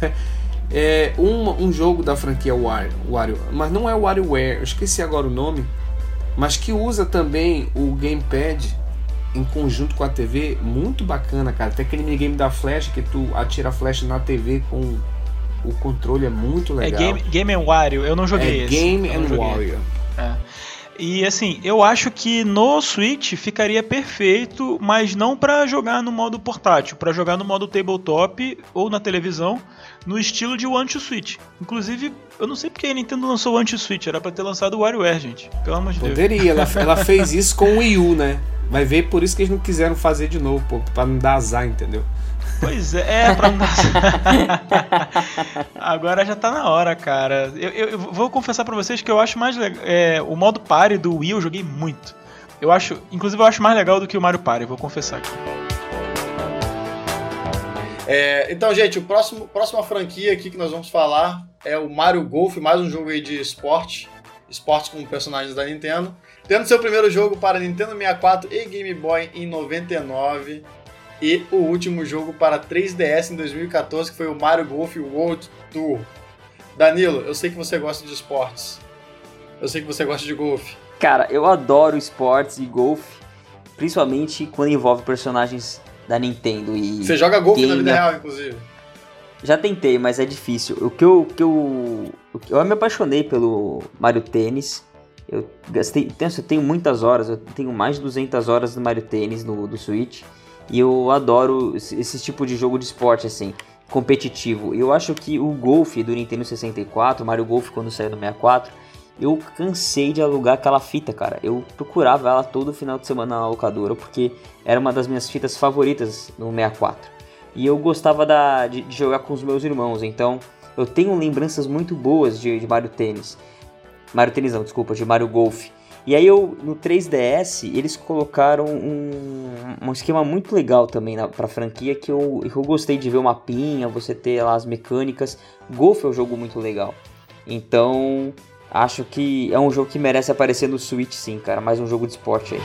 é um, um jogo da franquia Wario, Wario, mas não é o WarioWare, eu esqueci agora o nome, mas que usa também o gamepad em conjunto com a TV, muito bacana, cara. Tem aquele minigame da flecha que tu atira a flecha na TV com o controle, é muito legal. É Game, Game and Wario, eu não joguei É esse. Game and. Warrior. É. E assim, eu acho que no Switch ficaria perfeito, mas não pra jogar no modo portátil, pra jogar no modo tabletop ou na televisão, no estilo de One to Switch. Inclusive, eu não sei porque a Nintendo lançou o One to Switch, era pra ter lançado o WarioWare, gente. Pelo amor de Deus. Poderia, ela, ela fez isso com o Wii U, né? Vai ver por isso que eles não quiseram fazer de novo, pô, pra não dar azar, entendeu? Pois é, é pra. Agora já tá na hora, cara. Eu, eu- eu vou confessar pra vocês que eu acho mais legal. É, o modo party do Wii eu joguei muito. Eu acho, inclusive eu acho mais legal do que o Mario Party, vou confessar aqui. É, então, gente, o próximo próxima franquia aqui que nós vamos falar é o Mario Golf, mais um jogo aí de esporte, esportes com personagens da Nintendo. Tendo seu primeiro jogo para Nintendo 64 e Game Boy em 99 e o último jogo para 3DS em 2014, que foi o Mario Golf World Tour. Danilo, eu sei que você gosta de esportes. Eu sei que você gosta de golfe. Cara, eu adoro esportes e golfe, principalmente quando envolve personagens da Nintendo e Você joga golfe na vida real, inclusive. já tentei, mas é difícil. O que eu, o que eu, eu me apaixonei pelo Mario Tênis. Eu gastei, tenho, eu tenho muitas horas, eu tenho mais de 200 horas no Mario Tênis no do Switch e eu adoro esse, tipo de jogo de esporte assim, competitivo. Eu acho que o Golf do Nintendo 64, o Mario Golf quando saiu no 64, eu cansei de alugar aquela fita, cara. Eu procurava ela todo final de semana na locadora porque era uma das minhas fitas favoritas no 64. E eu gostava da, de, de jogar com os meus irmãos, então eu tenho lembranças muito boas de, de Mario Tênis. Mario Tênis não, desculpa, de Mario Golf. E aí eu, no 3DS, eles colocaram um, um esquema muito legal também na, pra franquia que eu, eu gostei de ver o mapinha, você ter lá as mecânicas. Golf é um jogo muito legal. Então, acho que é um jogo que merece aparecer no Switch sim, cara. Mais um jogo de esporte aí.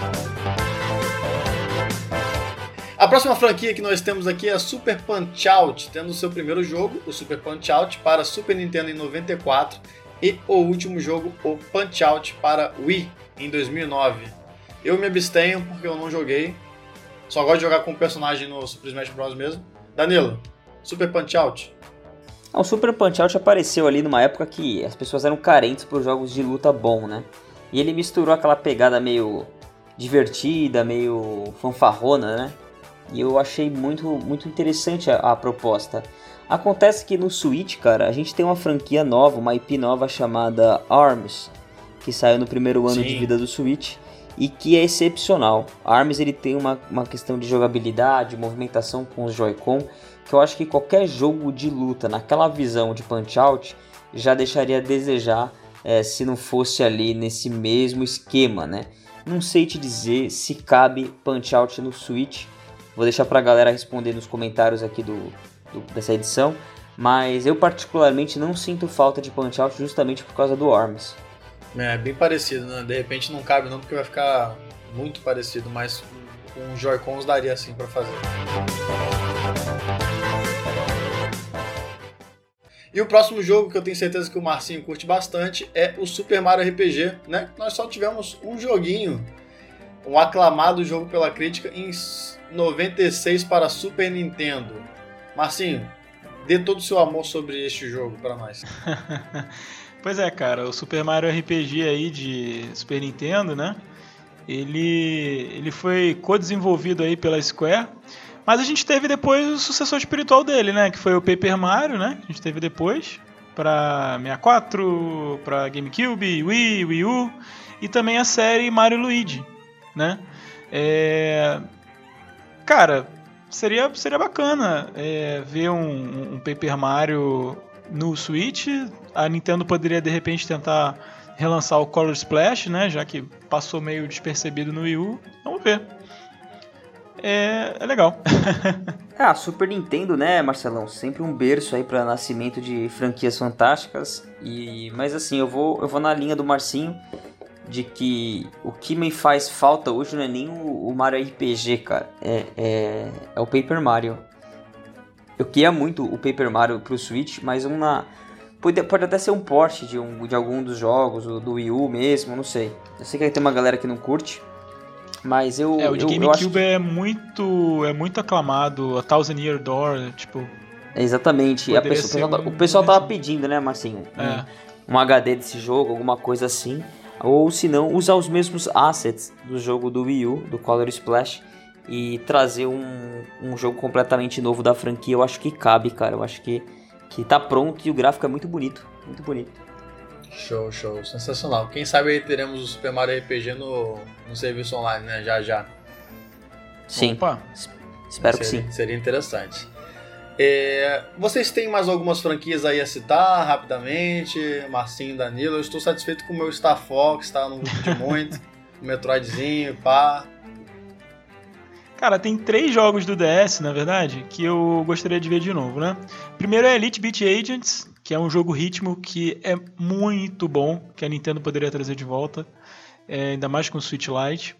A próxima franquia que nós temos aqui é a Super Punch Out, tendo o seu primeiro jogo, o Super Punch Out, para Super Nintendo em 94 e o último jogo, o Punch Out, para Wii em 2009. Eu me abstenho porque eu não joguei, só gosto de jogar com o personagem no Super Smash Bros. mesmo. Danilo, Super Punch Out. Ah, O Super Punch Out apareceu ali numa época que as pessoas eram carentes por jogos de luta bom, né? E ele misturou aquela pegada meio divertida, meio fanfarrona, né? E eu achei muito, muito interessante a, a proposta. Acontece que no Switch, cara, a gente tem uma franquia nova, uma IP nova chamada ARMS, que saiu no primeiro ano Sim. de vida do Switch e que é excepcional. A ARMS ele tem uma, uma questão de jogabilidade, movimentação com os Joy-Con, que eu acho que qualquer jogo de luta naquela visão de Punch-Out já deixaria a desejar eh, se não fosse ali nesse mesmo esquema, né? Não sei te dizer se cabe Punch-Out no Switch. Vou deixar pra galera responder nos comentários aqui do, dessa edição. Mas eu particularmente não sinto falta de Punch-Out justamente por causa do ARMS. É, bem parecido, né? De repente não cabe não, porque vai ficar muito parecido, mas com Joy-Cons daria assim pra fazer. E o próximo jogo que eu tenho certeza que o Marcinho curte bastante é o Super Mario RPG, né? Nós só tivemos um joguinho, um aclamado jogo pela crítica em, 96 para Super Nintendo. Marcinho, dê todo o seu amor sobre este jogo para nós. pois é, cara, o Super Mario RPG aí de Super Nintendo, né? Ele, ele foi co-desenvolvido aí pela Square, mas a gente teve depois o sucessor espiritual dele, né? Que foi o Paper Mario, né? A gente teve depois para 64, para GameCube, Wii, Wii U e também a série Mario Luigi, né? É... Cara, seria, seria bacana é, ver um, um Paper Mario no Switch. A Nintendo poderia de repente tentar relançar o Color Splash, né? Já que passou meio despercebido no Wii U. Vamos ver. É, é legal. ah, Super Nintendo, né, Marcelão? Sempre um berço aí para nascimento de franquias fantásticas. E mas assim, eu vou eu vou na linha do Marcinho de que o que me faz falta hoje não é nem o, o Mario RPG, cara. É, é, é, o Paper Mario. Eu queria muito o Paper Mario pro Switch, mas uma. Pode, pode até ser um porte de, um, de algum dos jogos, do Wii U mesmo, não sei. Eu sei que tem uma galera que não curte. Mas eu. É, o de eu, GameCube que... é muito. é muito aclamado, a Thousand Year Door, tipo. Exatamente. Pessoa, o pessoal, um... o pessoal tava pedindo, né, Marcinho? É. Um, um HD desse jogo, alguma coisa assim ou se não usar os mesmos assets do jogo do Wii U, do Color Splash e trazer um, um jogo completamente novo da franquia, eu acho que cabe, cara. Eu acho que, que tá pronto e o gráfico é muito bonito, muito bonito. Show, show, sensacional. Quem sabe aí teremos o Super Mario RPG no, no serviço online, né? Já já. Sim. Opa. Espero seria, que sim. Seria interessante. É, vocês têm mais algumas franquias aí a citar rapidamente? Marcinho, Danilo. Eu estou satisfeito com o meu Star Fox, tá? Não vou muito. o Metroidzinho, pá. Cara, tem três jogos do DS, na verdade, que eu gostaria de ver de novo, né? Primeiro é Elite Beat Agents, que é um jogo ritmo que é muito bom, que a Nintendo poderia trazer de volta, é, ainda mais com o Switch Lite.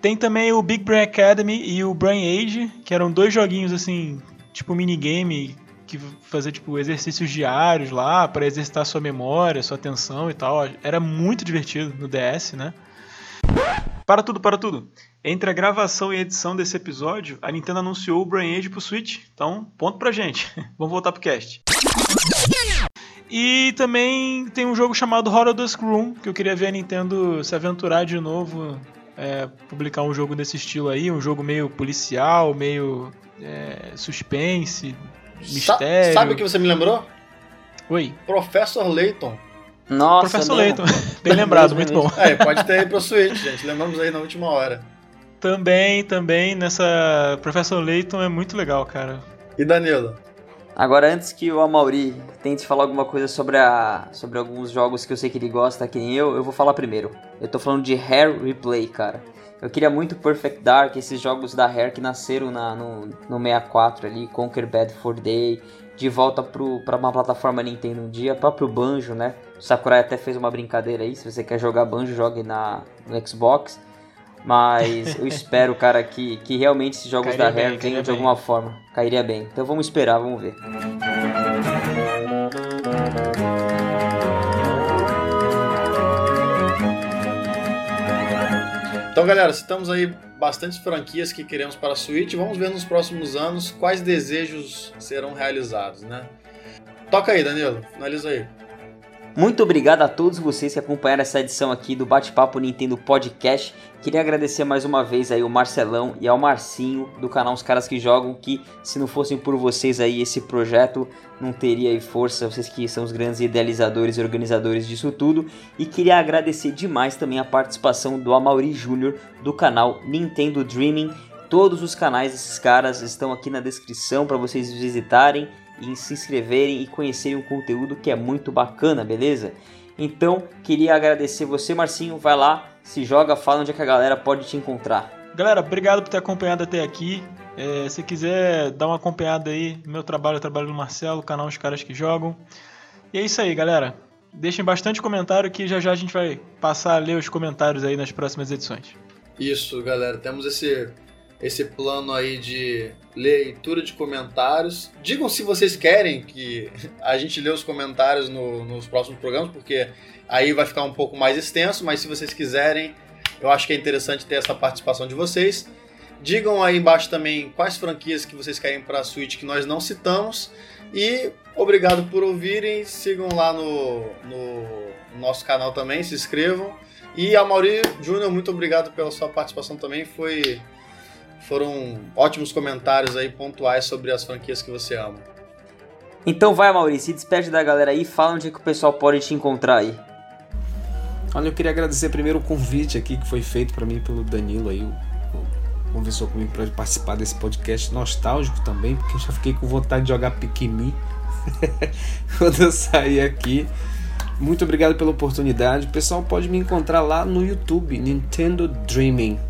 Tem também o Big Brain Academy e o Brain Age, que eram dois joguinhos assim tipo minigame que fazer tipo exercícios diários lá para exercitar sua memória, sua atenção e tal. Era muito divertido no DS, né? Para tudo, para tudo. Entre a gravação e a edição desse episódio, a Nintendo anunciou o Brain Age pro Switch. Então, ponto pra gente. Vamos voltar pro cast. E também tem um jogo chamado Horror Dusk Room, que eu queria ver a Nintendo se aventurar de novo, é, publicar um jogo desse estilo aí, um jogo meio policial, meio é, suspense, mistério. Sabe o que você me lembrou? Oi. Professor Layton. Nossa, Professor Layton. Bem lembrado, muito bom. É, pode ter aí pro Switch, gente. Lembramos aí na última hora. Também, também, nessa Professor Layton é muito legal, cara. E Danilo? Agora, antes que o Amauri tente falar alguma coisa sobre, a, sobre alguns jogos que eu sei que ele gosta, que nem eu, eu vou falar primeiro. Eu tô falando de Hair Replay, cara. Eu queria muito Perfect Dark, esses jogos da Rare que nasceram na, no, no 64 ali, Conquer Bad for Day, de volta para uma plataforma Nintendo um dia, próprio Banjo, né? O Sakurai até fez uma brincadeira aí, se você quer jogar Banjo, jogue na, no Xbox. Mas eu espero, cara, que, que realmente esses jogos cairia da Rare venham de alguma forma. Cairia bem. Então vamos esperar, vamos ver. Então, galera, citamos aí bastantes franquias que queremos para a Switch. Vamos ver nos próximos anos quais desejos serão realizados, né? Toca aí, Danilo. Finaliza aí. Muito obrigado a todos vocês que acompanharam essa edição aqui do Bate-Papo Nintendo Podcast. Queria agradecer mais uma vez aí o Marcelão e ao Marcinho do canal Os Caras que Jogam, que se não fossem por vocês aí esse projeto não teria aí força, vocês que são os grandes idealizadores e organizadores disso tudo. E queria agradecer demais também a participação do Amaury Júnior do canal Nintendo Dreaming. Todos os canais desses caras estão aqui na descrição para vocês visitarem e se inscreverem e conhecerem um conteúdo que é muito bacana, beleza? Então, queria agradecer você, Marcinho. Vai lá, se joga, fala onde é que a galera pode te encontrar. Galera, obrigado por ter acompanhado até aqui. É, se quiser dar uma acompanhada aí no meu trabalho, eu trabalho no Marcelo, canal Os Caras que Jogam. E é isso aí, galera. Deixem bastante comentário que já já a gente vai passar a ler os comentários aí nas próximas edições. Isso, galera. Temos esse esse plano aí de leitura de comentários. Digam se vocês querem que a gente lê os comentários no, nos próximos programas, porque aí vai ficar um pouco mais extenso, mas se vocês quiserem, eu acho que é interessante ter essa participação de vocês. Digam aí embaixo também quais franquias que vocês querem para a Switch que nós não citamos. E obrigado por ouvirem. Sigam lá no, no nosso canal também, se inscrevam. E a Mauri Júnior, muito obrigado pela sua participação também. Foi, foram ótimos comentários aí pontuais sobre as franquias que você ama. Então vai, Maurício, se despede da galera aí, fala onde é que o pessoal pode te encontrar aí. Olha, eu queria agradecer primeiro o convite aqui que foi feito para mim pelo Danilo aí, conversou comigo para participar desse podcast nostálgico também, porque eu já fiquei com vontade de jogar Pikmin quando eu saí aqui. Muito obrigado pela oportunidade. O pessoal pode me encontrar lá no YouTube, Nintendo Dreaming.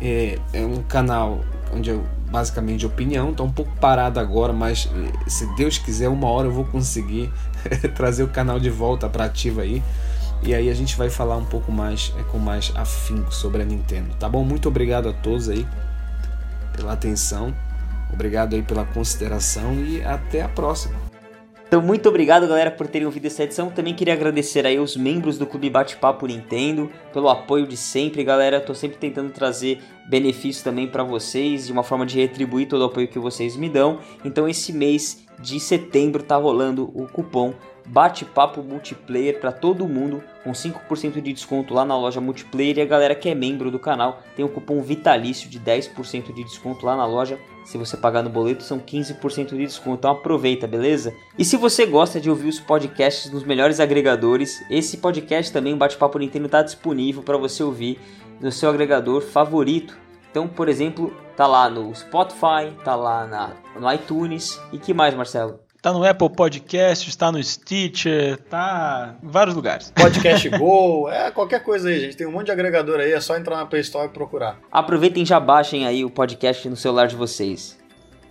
É, é um canal onde eu basicamente de opinião, tá um pouco parado agora, mas eh, se Deus quiser, uma hora eu vou conseguir trazer o canal de volta para ativa aí. E aí a gente vai falar um pouco mais, é, com mais afinco sobre a Nintendo, tá bom? Muito obrigado a todos aí pela atenção, obrigado aí pela consideração e até a próxima. Então, muito obrigado, galera, por terem ouvido essa edição. Também queria agradecer aí os membros do Clube Bate-Papo Nintendo pelo apoio de sempre, galera. Tô sempre tentando trazer benefícios também para vocês, de uma forma de retribuir todo o apoio que vocês me dão. Então, esse mês de setembro tá rolando o cupom bate-papo multiplayer para todo mundo, com 5% de desconto lá na loja multiplayer. E a galera que é membro do canal tem o cupom vitalício de 10% de desconto lá na loja. Se você pagar no boleto, são 15% de desconto. Então aproveita, beleza? E se você gosta de ouvir os podcasts nos melhores agregadores, esse podcast também, o Bate-Papo Nintendo, está disponível para você ouvir no seu agregador favorito. Então, por exemplo, tá lá no Spotify, tá lá na, no iTunes. E que mais, Marcelo? Tá no Apple Podcast, está no Stitcher, tá em vários lugares. Podcast Go, é qualquer coisa aí, gente. Tem um monte de agregador aí, é só entrar na Play Store e procurar. Aproveitem e já baixem aí o podcast no celular de vocês.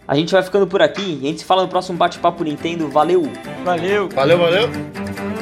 A gente vai ficando por aqui e a gente se fala no próximo bate-papo Nintendo. Valeu! Valeu! Valeu, valeu!